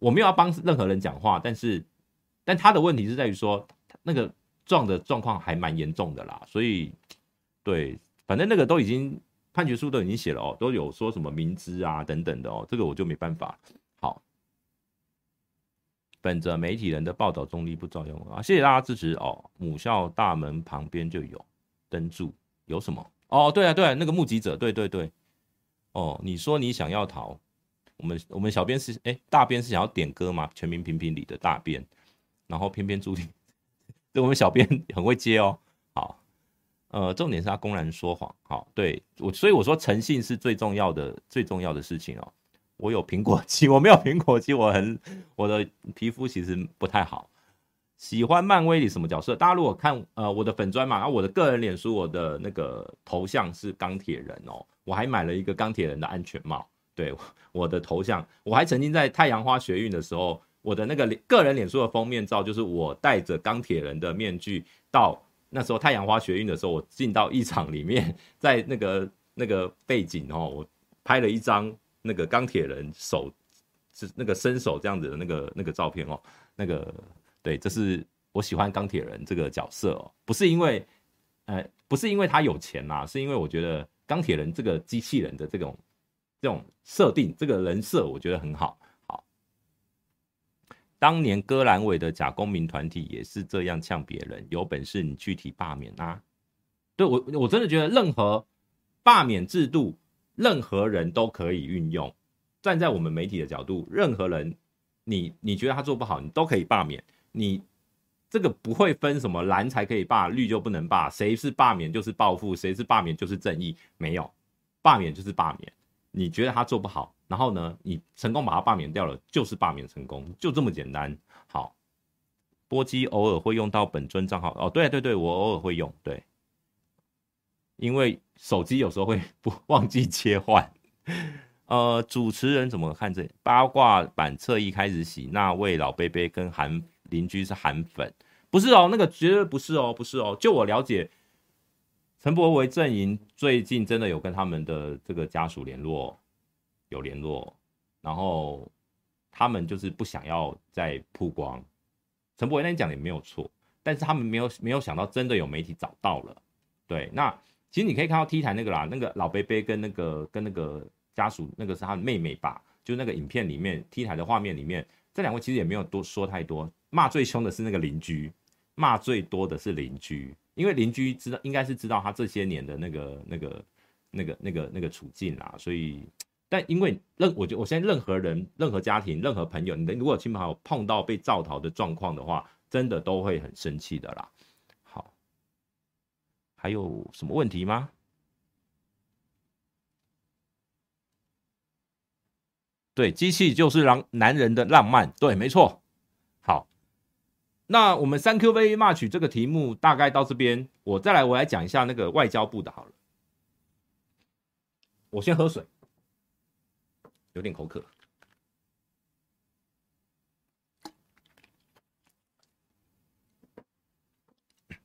Speaker 1: 我没有要帮任何人讲话，但是，但他的问题是在于说，那个撞的状况还蛮严重的啦，所以，对，反正那个都已经判决书都已经写了哦，都有说什么明知啊等等的哦，这个我就没办法。好，本着媒体人的报道中立不造谣啊，谢谢大家支持哦。母校大门旁边就有灯柱，有什么？哦，对啊，对啊，那个目击者，对对对，哦，你说你想要逃。我们我们小编是哎、大编是想要点歌嘛？全民评评理的大编，然后偏偏注定，对，我们小编 很会接哦。好，呃，重点是他公然说谎。好，对我，所以我说诚信是最重要的，最重要的事情哦。我有苹果肌，我没有苹果肌，我很我的皮肤其实不太好。喜欢漫威里什么角色？大家如果看呃我的粉专嘛，然后我的个人脸书，我的那个头像是钢铁人哦，我还买了一个钢铁人的安全帽。对，我的头像，我还曾经在太阳花学运的时候，我的那个脸个人脸书的封面照就是我戴着钢铁人的面具，到那时候太阳花学运的时候，我进到一场里面，在那个那个背景哦，我拍了一张那个钢铁人手是那个伸手这样子的那个那个照片哦，那个。对，这是我喜欢钢铁人这个角色哦，不是因为，呃，不是因为他有钱呐，是因为我觉得钢铁人这个机器人的这种这种设定，这个人设我觉得很好。当年割阑尾的假公民团体也是这样呛别人，有本事你具体罢免啊！对，我我真的觉得任何罢免制度，任何人都可以运用。站在我们媒体的角度，任何人，你你觉得他做不好，你都可以罢免。你这个不会分什么蓝才可以罢，绿就不能罢，谁是罢免就是报复，谁是罢免就是正义，没有，罢免就是罢免。你觉得他做不好，然后呢，你成功把他罢免掉了，就是罢免成功，就这么简单。好，波基偶尔会用到本尊账号，哦，对对对，我偶尔会用，对，因为手机有时候会不忘记切换。呃，主持人怎么看这八卦版侧翼开始洗那位老伯伯跟韩。邻居是韩粉，不是哦，那个绝对不是哦，不是哦。就我了解，陈柏惟阵营最近真的有跟他们的这个家属联络，有联络，然后他们就是不想要再曝光。陈柏惟那讲的也没有错，但是他们没有没有想到真的有媒体找到了。对，那其实你可以看到 T 台那个啦，那个老伯伯跟那个跟那个家属，那个是他的妹妹吧？就那个影片里面 T 台的画面里面，这两位其实也没有多说太多。骂最凶的是那个邻居，骂最多的是邻居，因为邻居知道，应该是知道他这些年的那个、那个、那个、那个、那个处境啦。所以，但因为任，我觉我现在任何人、任何家庭、任何朋友，你的如果亲朋好友碰到被造逃的状况的话，真的都会很生气的啦。好，还有什么问题吗？对，机器就是让男人的浪漫，对，没错。好。那我们三 Q V March 这个题目大概到这边，我再来我来讲一下那个外交部的好了。我先喝水，有点口渴。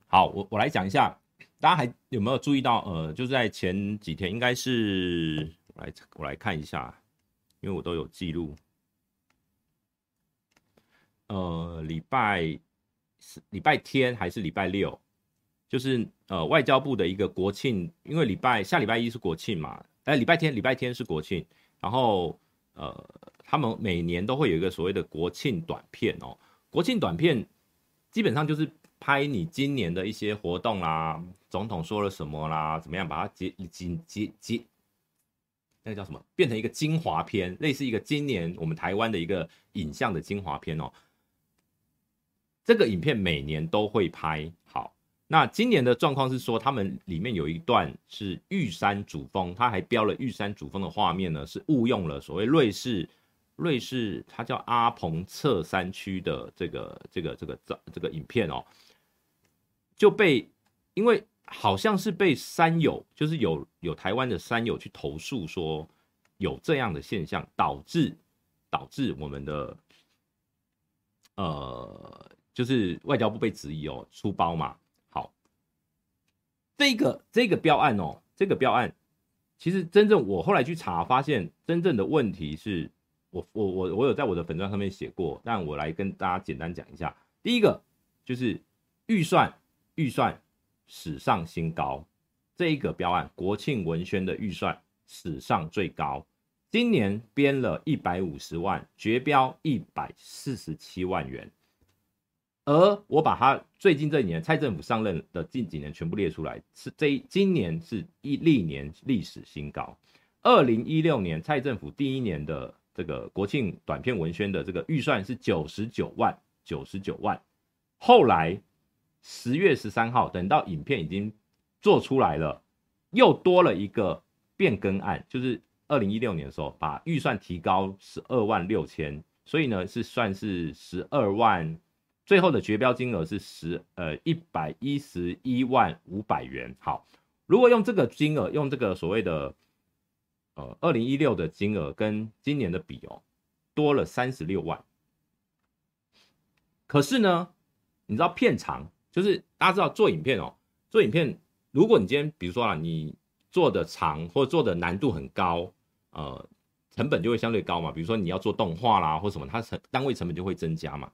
Speaker 1: 好，我我来讲一下，大家还有没有注意到？呃，就是在前几天，应该是我来我来看一下，因为我都有记录。呃，礼拜。是礼拜天还是礼拜六？就是呃外交部的一个国庆，因为礼拜下礼拜一是国庆嘛，哎礼拜天礼拜天是国庆，然后呃他们每年都会有一个所谓的国庆短片哦，国庆短片基本上就是拍你今年的一些活动啦，总统说了什么啦，怎么样把它结结结结，那个叫什么，变成一个精华片，类似一个今年我们台湾的一个影像的精华片哦。这个影片每年都会拍，那今年的状况是说，他们里面有一段是玉山主峰，他还标了玉山主峰的画面呢，是误用了所谓瑞士瑞士，它叫阿彭策山区的这个这个这个这这个影片哦，就被因为好像是被山友，就是有有台湾的山友去投诉说有这样的现象，导致导致我们的呃。就是外交部被质疑哦，出包嘛。这个这个标案哦，这个标案，其实真正我后来去查，发现真正的问题是我我我我有在我的粉专上面写过，但我来跟大家简单讲一下。第一个就是预算预算史上新高，这一个标案国庆文宣的预算史上最高，今年编了一百五十万，绝标一百四十七万元。而我把他最近这几年蔡政府上任的近几年全部列出来，是这今年是一历年历史新高。二零一六年蔡政府第一年的这个国庆短片文宣的这个预算是九十九万，九十九万。后来十月十三号，等到影片已经做出来了，又多了一个变更案，就是二零一六年的时候把预算提高十二万六千，所以呢是算是十二万。最后的绝标金额是十呃一百一十一万五百元。好，如果用这个金额，用这个所谓的呃二零一六的金额跟今年的比哦，多了三十六万。可是呢，你知道片长就是大家知道做影片哦，做影片，如果你今天比如说啊，你做的长或者做的难度很高，呃，成本就会相对高嘛。比如说你要做动画啦或什么，它成单位成本就会增加嘛。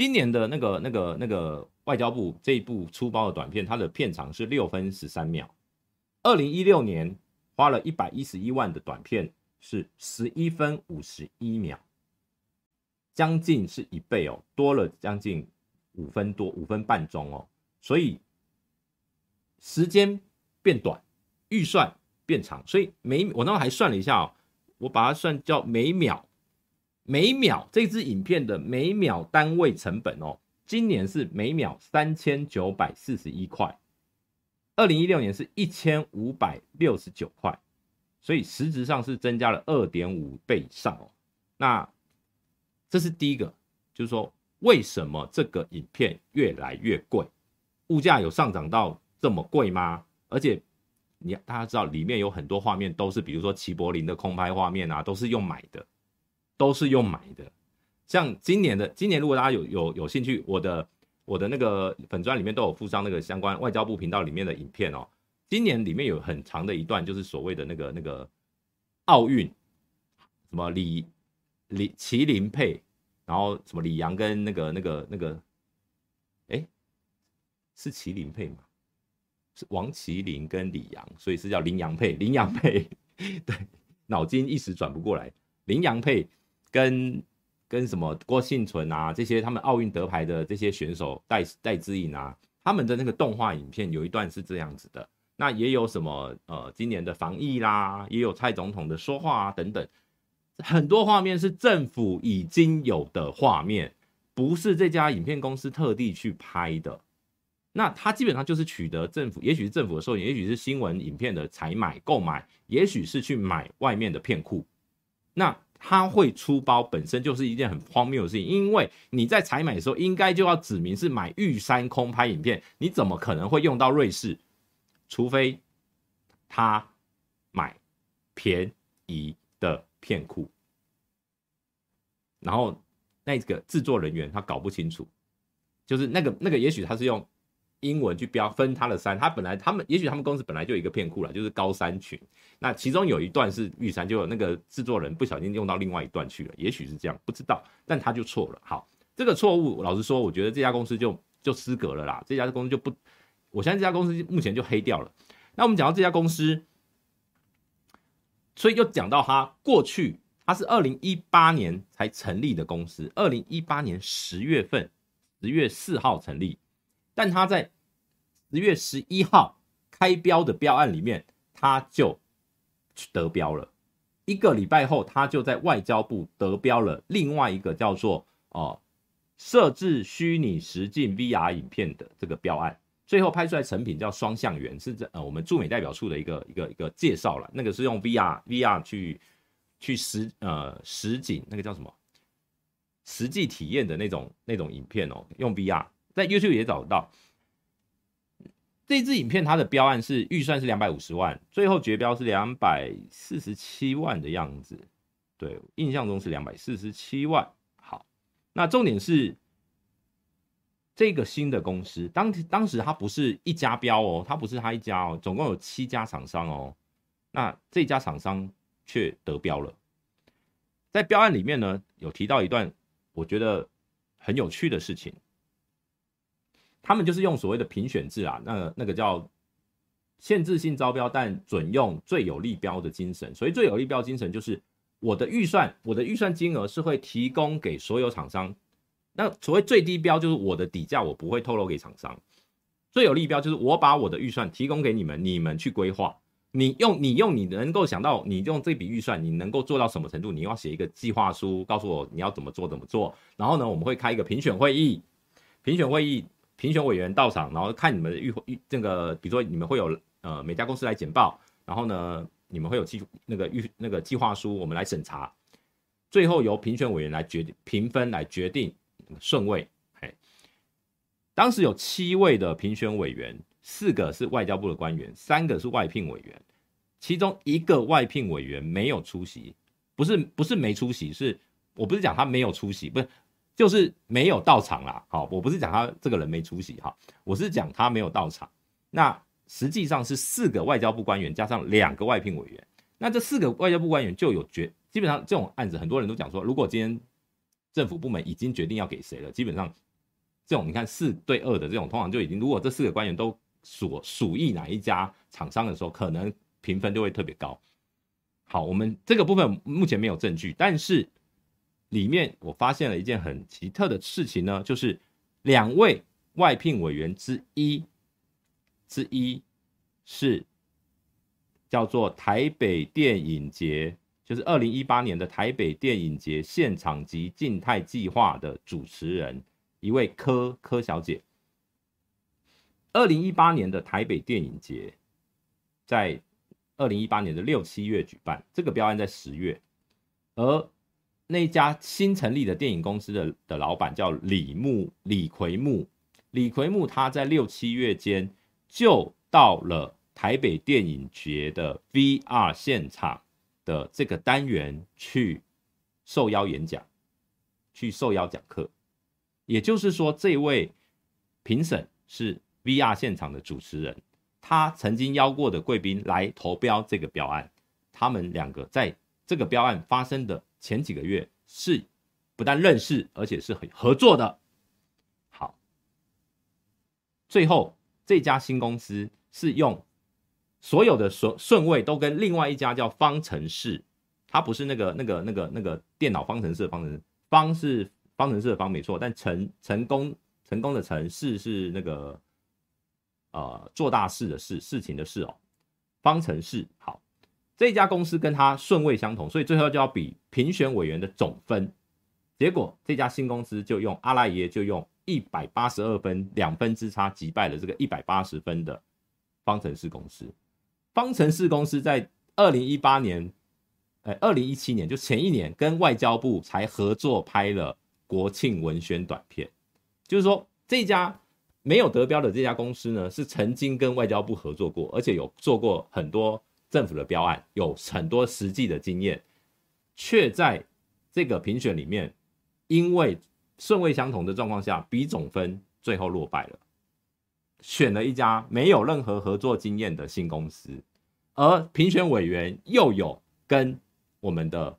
Speaker 1: 今年的那个、那个、那个外交部这一部出包的短片，它的片长是六分十三秒。二零一六年花了一百一十一万的短片是十一分五十一秒，将近是一倍哦，多了将近五分多，五分半钟哦。所以时间变短，预算变长，所以每我那时还算了一下哦，我把它算叫每秒。每秒这支影片的每秒单位成本哦，今年是每秒三千九百四十一块，二零一六年是一千五百六十九块，所以实质上是增加了二点五倍以上哦。那这是第一个，就是说为什么这个影片越来越贵？物价有上涨到这么贵吗？而且你大家知道里面有很多画面都是，比如说齐柏林的空拍画面啊，都是用买的。都是用买的，像今年的今年，如果大家有有有兴趣，我的我的那个粉钻里面都有附上那个相关外交部频道里面的影片哦。今年里面有很长的一段，就是所谓的那个那个奥运，什么李李麒麟配，然后什么李阳跟那个那个那个，哎，是麒麟配吗？是王麒麟跟李阳，所以是叫羚羊配，羚羊配，对，脑筋一时转不过来，羚羊配。跟跟什么郭婞淳啊，这些他们奥运得牌的这些选手戴戴资颖啊，他们的那个动画影片有一段是这样子的。那也有什么呃，今年的防疫啦，也有蔡总统的说话啊等等，很多画面是政府已经有的画面，不是这家影片公司特地去拍的。那他基本上就是取得政府，也许是政府的授权，也许是新闻影片的采买购买，也许是去买外面的片库。那他会出包本身就是一件很荒谬的事情，因为你在采买的时候应该就要指明是买玉山空拍影片，你怎么可能会用到瑞士？除非他买便宜的片库，然后那个制作人员他搞不清楚，就是那个那个也许他是用。英文去标分他的山，他本来他们也许他们公司本来就有一个片库了，就是高山群。那其中有一段是玉山，就有那个制作人不小心用到另外一段去了，也许是这样，不知道。但他就错了。好，这个错误，老实说，我觉得这家公司就就失格了啦。这家公司就不，我相信这家公司目前就黑掉了。那我们讲到这家公司，所以又讲到他过去，他是二零一八年才成立的公司，二零一八年十月份，十月四号成立。但他在十月十一号开标的标案里面，他就得标了。一个礼拜后，他就在外交部得标了另外一个叫做哦设置虚拟实境 VR 影片的这个标案。最后拍出来成品叫双向源，是这呃我们驻美代表处的一个一个一个介绍了。那个是用 VR VR 去去实呃实景那个叫什么实际体验的那种那种影片哦，用 VR。在 YouTube 也找得到这支影片，它的标案是预算是两百五十万，最后决标是两百四十七万的样子。对，印象中是两百四十七万。好，那重点是这个新的公司，当当时它不是一家标哦，它不是它一家哦，总共有七家厂商哦。那这家厂商却得标了。在标案里面呢，有提到一段我觉得很有趣的事情。他们就是用所谓的评选制啊，那那个叫限制性招标，但准用最有利标的精神。所以最有利标精神就是我的预算，我的预算金额是会提供给所有厂商。那所谓最低标就是我的底价，我不会透露给厂商。最有利标就是我把我的预算提供给你们，你们去规划。你用你用你能够想到，你用这笔预算，你能够做到什么程度？你要写一个计划书，告诉我你要怎么做怎么做。然后呢，我们会开一个评选会议，评选会议评选委员到场，然后看你们的预预这个，比如说你们会有呃每家公司来简报，然后呢，你们会有计那个预那个计划书，我们来审查，最后由评选委员来决定评分来决定顺位。嘿，当时有七位的评选委员。四个是外交部的官员，三个是外聘委员，其中一个外聘委员没有出席，不是不是没出席，是我不是讲他没有出席，不是就是没有到场啦。好，我不是讲他这个人没出席哈，我是讲他没有到场。那实际上是四个外交部官员加上两个外聘委员，那这四个外交部官员就有决，基本上这种案子很多人都讲说，如果今天政府部门已经决定要给谁了，基本上这种你看四对二的这种，通常就已经如果这四个官员都所属意哪一家厂商的时候，可能评分就会特别高。好，我们这个部分目前没有证据，但是里面我发现了一件很奇特的事情呢，就是两位外聘委员之一之一是叫做台北电影节，就是二零一八年的台北电影节现场及静态计划的主持人，一位柯柯小姐。二零一八年的台北电影节，在二零一八年的六七月举办，这个标案在十月，而那家新成立的电影公司的的老板叫李木李奎木，李奎木他在六七月间就到了台北电影节的 VR 现场的这个单元去受邀演讲，去受邀讲课，也就是说，这位评审是。VR 现场的主持人，他曾经邀过的贵宾来投标这个标案，他们两个在这个标案发生的前几个月是不但认识，而且是很合作的。好，最后这家新公司是用所有的顺顺位都跟另外一家叫方程式，它不是那个那个那个那个电脑方程式方程式，方是方程式的方没错，但成成功成功的成事是那个。呃，做大事的事，事情的事哦，方程式好，这家公司跟他顺位相同，所以最后就要比评选委员的总分。结果这家新公司就用阿赖耶，就用一百八十二分，两分之差击败了这个一百八十分的方程式公司。方程式公司在二零一八年，哎，二零一七年就前一年跟外交部才合作拍了国庆文宣短片，就是说这家。没有得标的这家公司呢，是曾经跟外交部合作过，而且有做过很多政府的标案，有很多实际的经验，却在这个评选里面，因为顺位相同的状况下，比总分最后落败了，选了一家没有任何合作经验的新公司，而评选委员又有跟我们的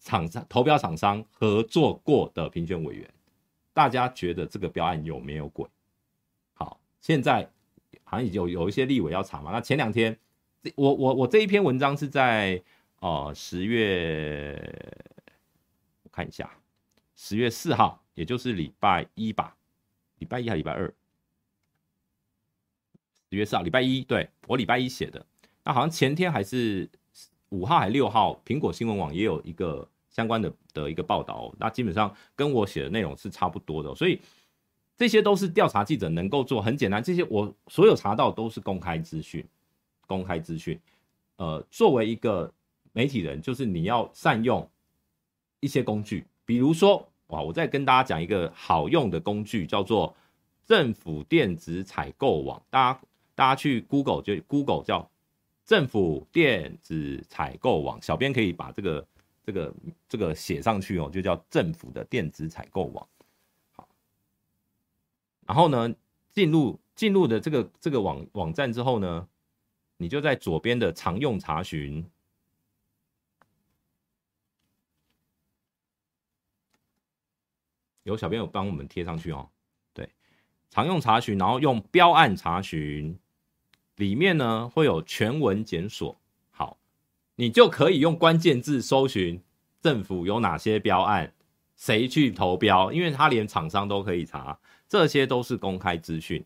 Speaker 1: 厂商投标厂商合作过的评选委员，大家觉得这个标案有没有鬼？好现在好像有有一些立委要查嘛。那前两天，我我我这一篇文章是在哦十月，我看一下，十月四号，也就是礼拜一吧，礼拜一还是礼拜二？十月四号，礼拜一，对，我礼拜一写的。那好像前天还是五号还六号，苹果新闻网也有一个相关的的一个报道。那基本上跟我写的内容是差不多的，所以。这些都是调查记者能够做，很简单。这些我所有查到都是公开资讯，公开资讯。呃，作为一个媒体人，就是你要善用一些工具，比如说，哇，我再跟大家讲一个好用的工具，叫做政府电子采购网。大家大家去 Google 就 Google 叫政府电子采购网，小编可以把这个这个这个写上去哦，就叫政府的电子采购网。好然后呢，进入进入的这个这个网网站之后呢，你就在左边的常用查询，有小编有帮我们贴上去哦。对，常用查询，然后用标案查询，里面呢会有全文检索。好，你就可以用关键字搜寻政府有哪些标案，谁去投标，因为他连厂商都可以查。这些都是公开资讯，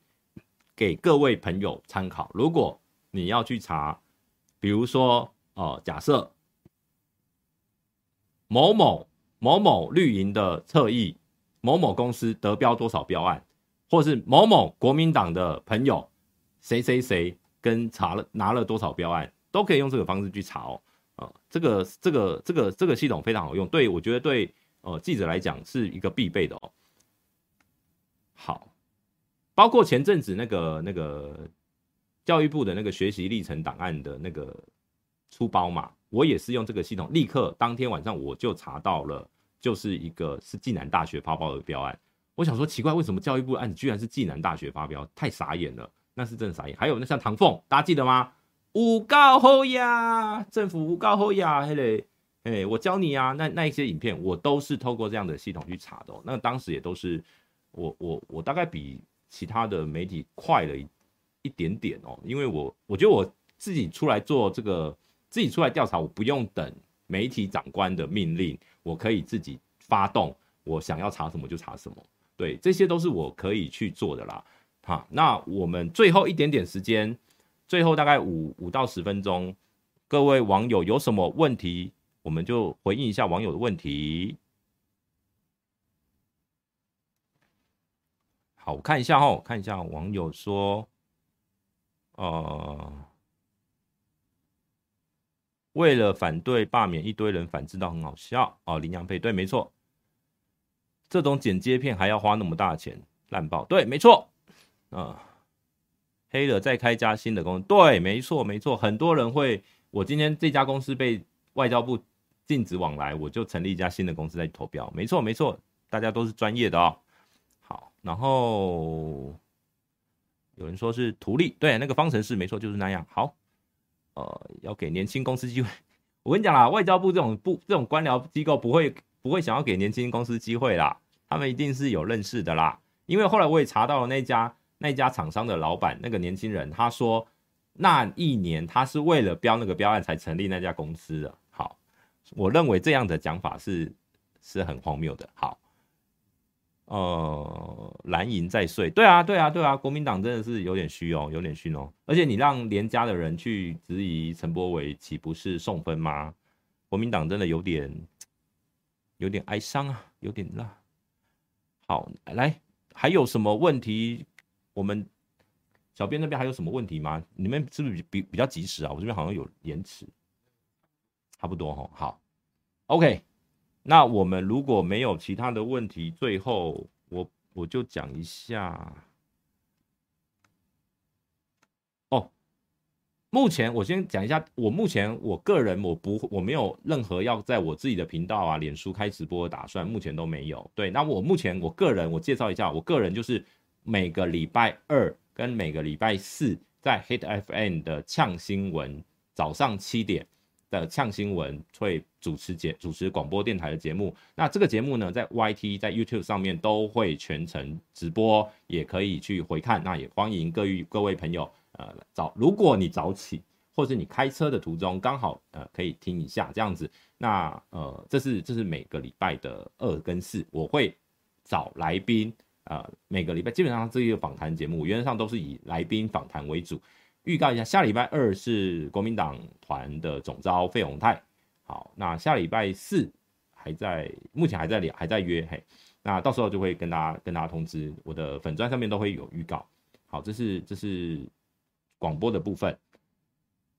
Speaker 1: 给各位朋友参考。如果你要去查比如说哦、呃，假设某某某某绿营的侧翼，某某公司得标多少标案，或是某某国民党的朋友谁谁谁跟查了拿了多少标案，都可以用这个方式去查哦。呃，这个这个这个这个系统非常好用，对我觉得对呃记者来讲是一个必备的哦。好，包括前阵子那个那个教育部的那个学习历程档案的那个出包嘛，我也是用这个系统，立刻当天晚上我就查到了，就是一个是暨南大学发包的标案。我想说奇怪，为什么教育部案子居然是暨南大学发标？太傻眼了，那是真的傻眼。还有那像唐凤，大家记得吗？五告后呀，政府五告后呀，嘿嘞，哎，我教你啊，那那一些影片我都是透过这样的系统去查的哦。那当时也都是我我我大概比其他的媒体快了一一点点哦，因为我我觉得我自己出来做这个，自己出来调查，我不用等媒体长官的命令，我可以自己发动，我想要查什么就查什么。对，这些都是我可以去做的啦。好，那我们最后一点点时间，最后大概五五到十分钟，各位网友有什么问题，我们就回应一下网友的问题。好，我看一下哦，看一下网友说，呃，为了反对罢免，一堆人反制到很好笑哦。林阳配对，没错。这种剪接片还要花那么大钱，烂爆！对，没错，啊，黑了再开一家新的公司，对，没错，没错，很多人会，我今天这家公司被外交部禁止往来，我就成立一家新的公司再投标，没错，没错，大家都是专业的哦。好，然后有人说是图利，对，那个方程式没错，就是那样。好，呃，要给年轻公司机会，我跟你讲啦，外交部这种部这种官僚机构不会。不会想要给年轻公司机会啦，他们一定是有认识的啦。因为后来我也查到了那家那家厂商的老板，那个年轻人，他说那一年他是为了标那个标案才成立那家公司的。好，我认为这样的讲法是是很荒谬的。好，呃，蓝营在睡，对啊，对啊，对啊，国民党真的是有点虚哦，有点虚哦。而且你让连家的人去质疑陈柏伟，岂不是送分吗？国民党真的有点。有点哀伤啊，有点辣。好，来，还有什么问题？我们小编那边还有什么问题吗？你们是不是比比较及时啊？我这边好像有延迟，差不多哈。好，OK，那我们如果没有其他的问题，最后我我就讲一下哦。目前我先讲一下，我目前我个人我不我没有任何要在我自己的频道啊、脸书开直播的打算，目前都没有。对，那我目前我个人我介绍一下，我个人就是每个礼拜二跟每个礼拜四在 Hit FM 的呛新闻早上七点的呛新闻会主持节主持广播电台的节目。那这个节目呢，在 YT 在 YouTube 上面都会全程直播，也可以去回看。那也欢迎各位各位朋友。呃，早，如果你早起，或者你开车的途中刚好呃可以听一下这样子，那呃这是这是每个礼拜的二跟四，我会找来宾，呃每个礼拜基本上这一个访谈节目原则上都是以来宾访谈为主。预告一下，下礼拜二是国民党团的总召费鸿泰，好，那下礼拜四还在，目前还在聊，还在约，嘿，那到时候就会跟大家跟大家通知，我的粉专上面都会有预告。好，这是这是。广播的部分，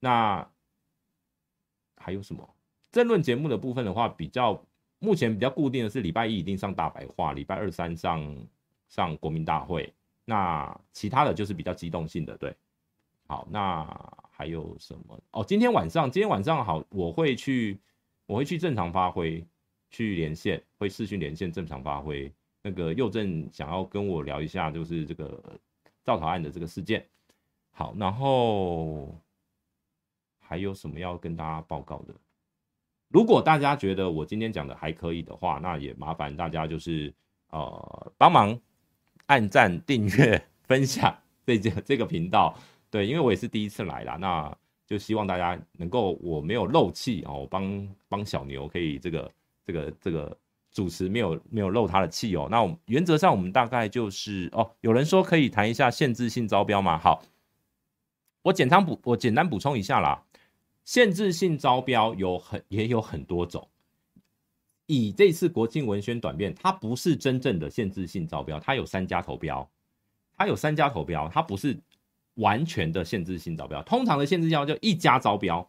Speaker 1: 那还有什么？争论节目的部分的话，比较目前比较固定的是礼拜一一定上大白话，礼拜二三上上国民大会，那其他的就是比较机动性的，对。好，那还有什么？哦，今天晚上，今天晚上好，我会去，我会去正常发挥，去连线，会视讯连线正常发挥。那个佑正想要跟我聊一下，就是这个造逃案的这个事件。好，然后还有什么要跟大家报告的？如果大家觉得我今天讲的还可以的话，那也麻烦大家就是呃帮忙按赞、订阅、分享这这这个频道。对，因为我也是第一次来啦，那就希望大家能够我没有漏气哦，帮帮小牛可以这个这个这个主持没有没有漏他的气哦。那我原则上我们大概就是哦，有人说可以谈一下限制性招标吗？好。我简单补，我简单补充一下啦。限制性招标有很也有很多种。以这次国庆文宣短片，它不是真正的限制性招标，它有三家投标，它有三家投标，它不是完全的限制性招标。通常的限制性招标就一家招标，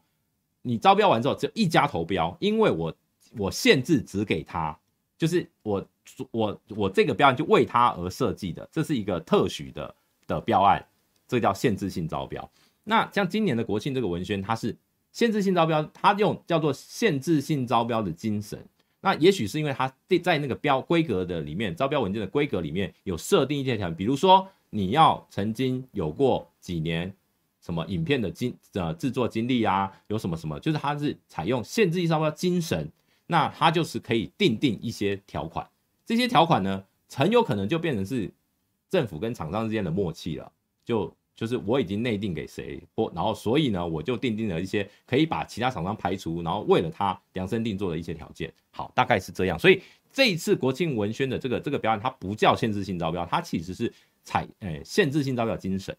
Speaker 1: 你招标完之后只有一家投标，因为我我限制只给他，就是我我我这个标案就为他而设计的，这是一个特许的的标案，这叫限制性招标。那像今年的国庆这个文宣，它是限制性招标，它用叫做限制性招标的精神。那也许是因为它在那个标规格的里面，招标文件的规格里面有设定一些条，比如说你要曾经有过几年什么影片的经呃制作经历啊，有什么什么，就是它是采用限制性招标精神，那它就是可以定定一些条款，这些条款呢，很有可能就变成是政府跟厂商之间的默契了，就。就是我已经内定给谁，或然后所以呢，我就定定了一些可以把其他厂商排除，然后为了他量身定做的一些条件。好，大概是这样。所以这一次国庆文宣的这个这个表演，它不叫限制性招标，它其实是采诶、限制性招标精神。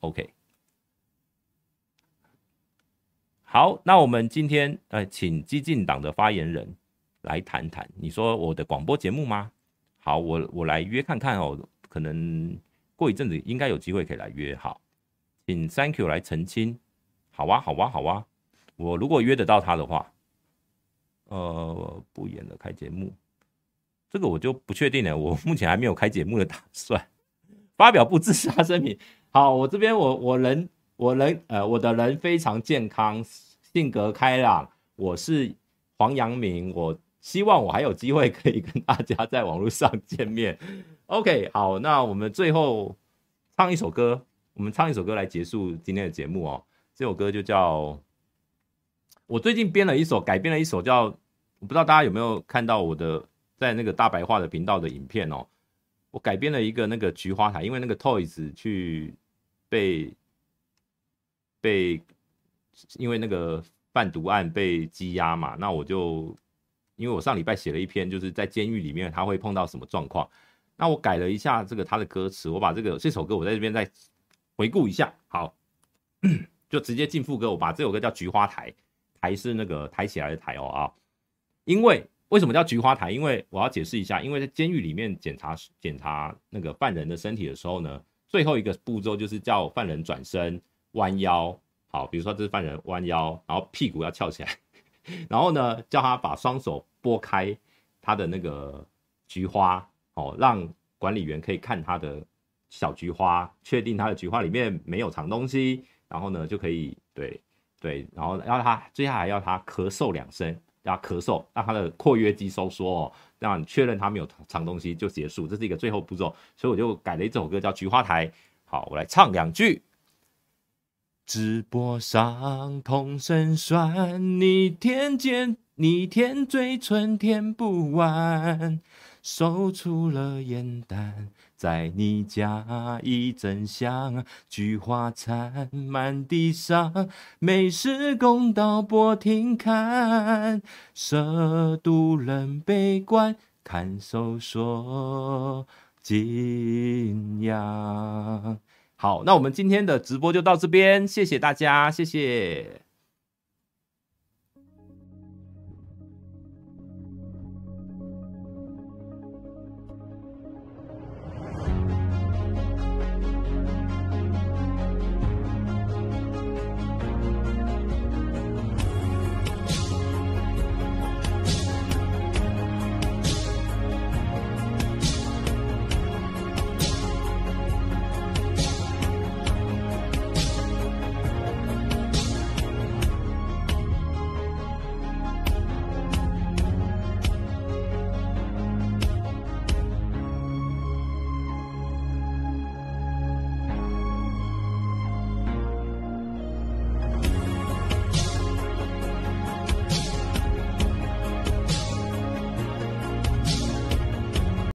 Speaker 1: OK，好，那我们今天呃，请激进党的发言人来谈谈。你说我的广播节目吗？好，我我来约看看哦，可能。过一阵子应该有机会可以来约，好，请 Thank you 来澄清，好啊，好啊，好啊，我如果约得到他的话，呃，不演了，开节目，这个我就不确定了，我目前还没有开节目的打算，发表不自杀声明。好，我这边我我人我人呃我的人非常健康，性格开朗，我是黄阳明，我希望我还有机会可以跟大家在网络上见面。OK，好，那我们最后唱一首歌，我们唱一首歌来结束今天的节目哦。这首歌就叫，我最近编了一首，改编了一首叫，我不知道大家有没有看到我的在那个大白话的频道的影片哦。我改编了一个那个菊花台，因为那个 Toys 去被被因为那个贩毒案被羁押嘛，那我就因为我上礼拜写了一篇，就是在监狱里面他会碰到什么状况。那我改了一下这个他的歌词，我把这个这首歌我在这边再回顾一下，好，就直接进副歌。我把这首歌叫《菊花台》，台是那个抬起来的台哦啊。因为为什么叫菊花台？因为我要解释一下，因为在监狱里面检查检查那个犯人的身体的时候呢，最后一个步骤就是叫犯人转身弯腰，好，比如说这是犯人弯腰，然后屁股要翘起来，然后呢叫他把双手拨开他的那个菊花。哦，让管理员可以看他的小菊花，确定他的菊花里面没有藏东西，然后呢就可以对对，然后要他接下来要他咳嗽两声，要咳嗽，让他的括约肌收缩哦，让你确认他没有藏东西就结束，这是一个最后步骤，所以我就改了一首歌叫《菊花台》。好，我来唱两句。直播上痛声酸，你舔嘴，你舔嘴唇舔不完。收出了烟弹，在你家一阵香，菊花残满地上，美食公道播听看，涉渡人悲观，看守所景仰。好，那我们今天的直播就到这边，谢谢大家，谢谢。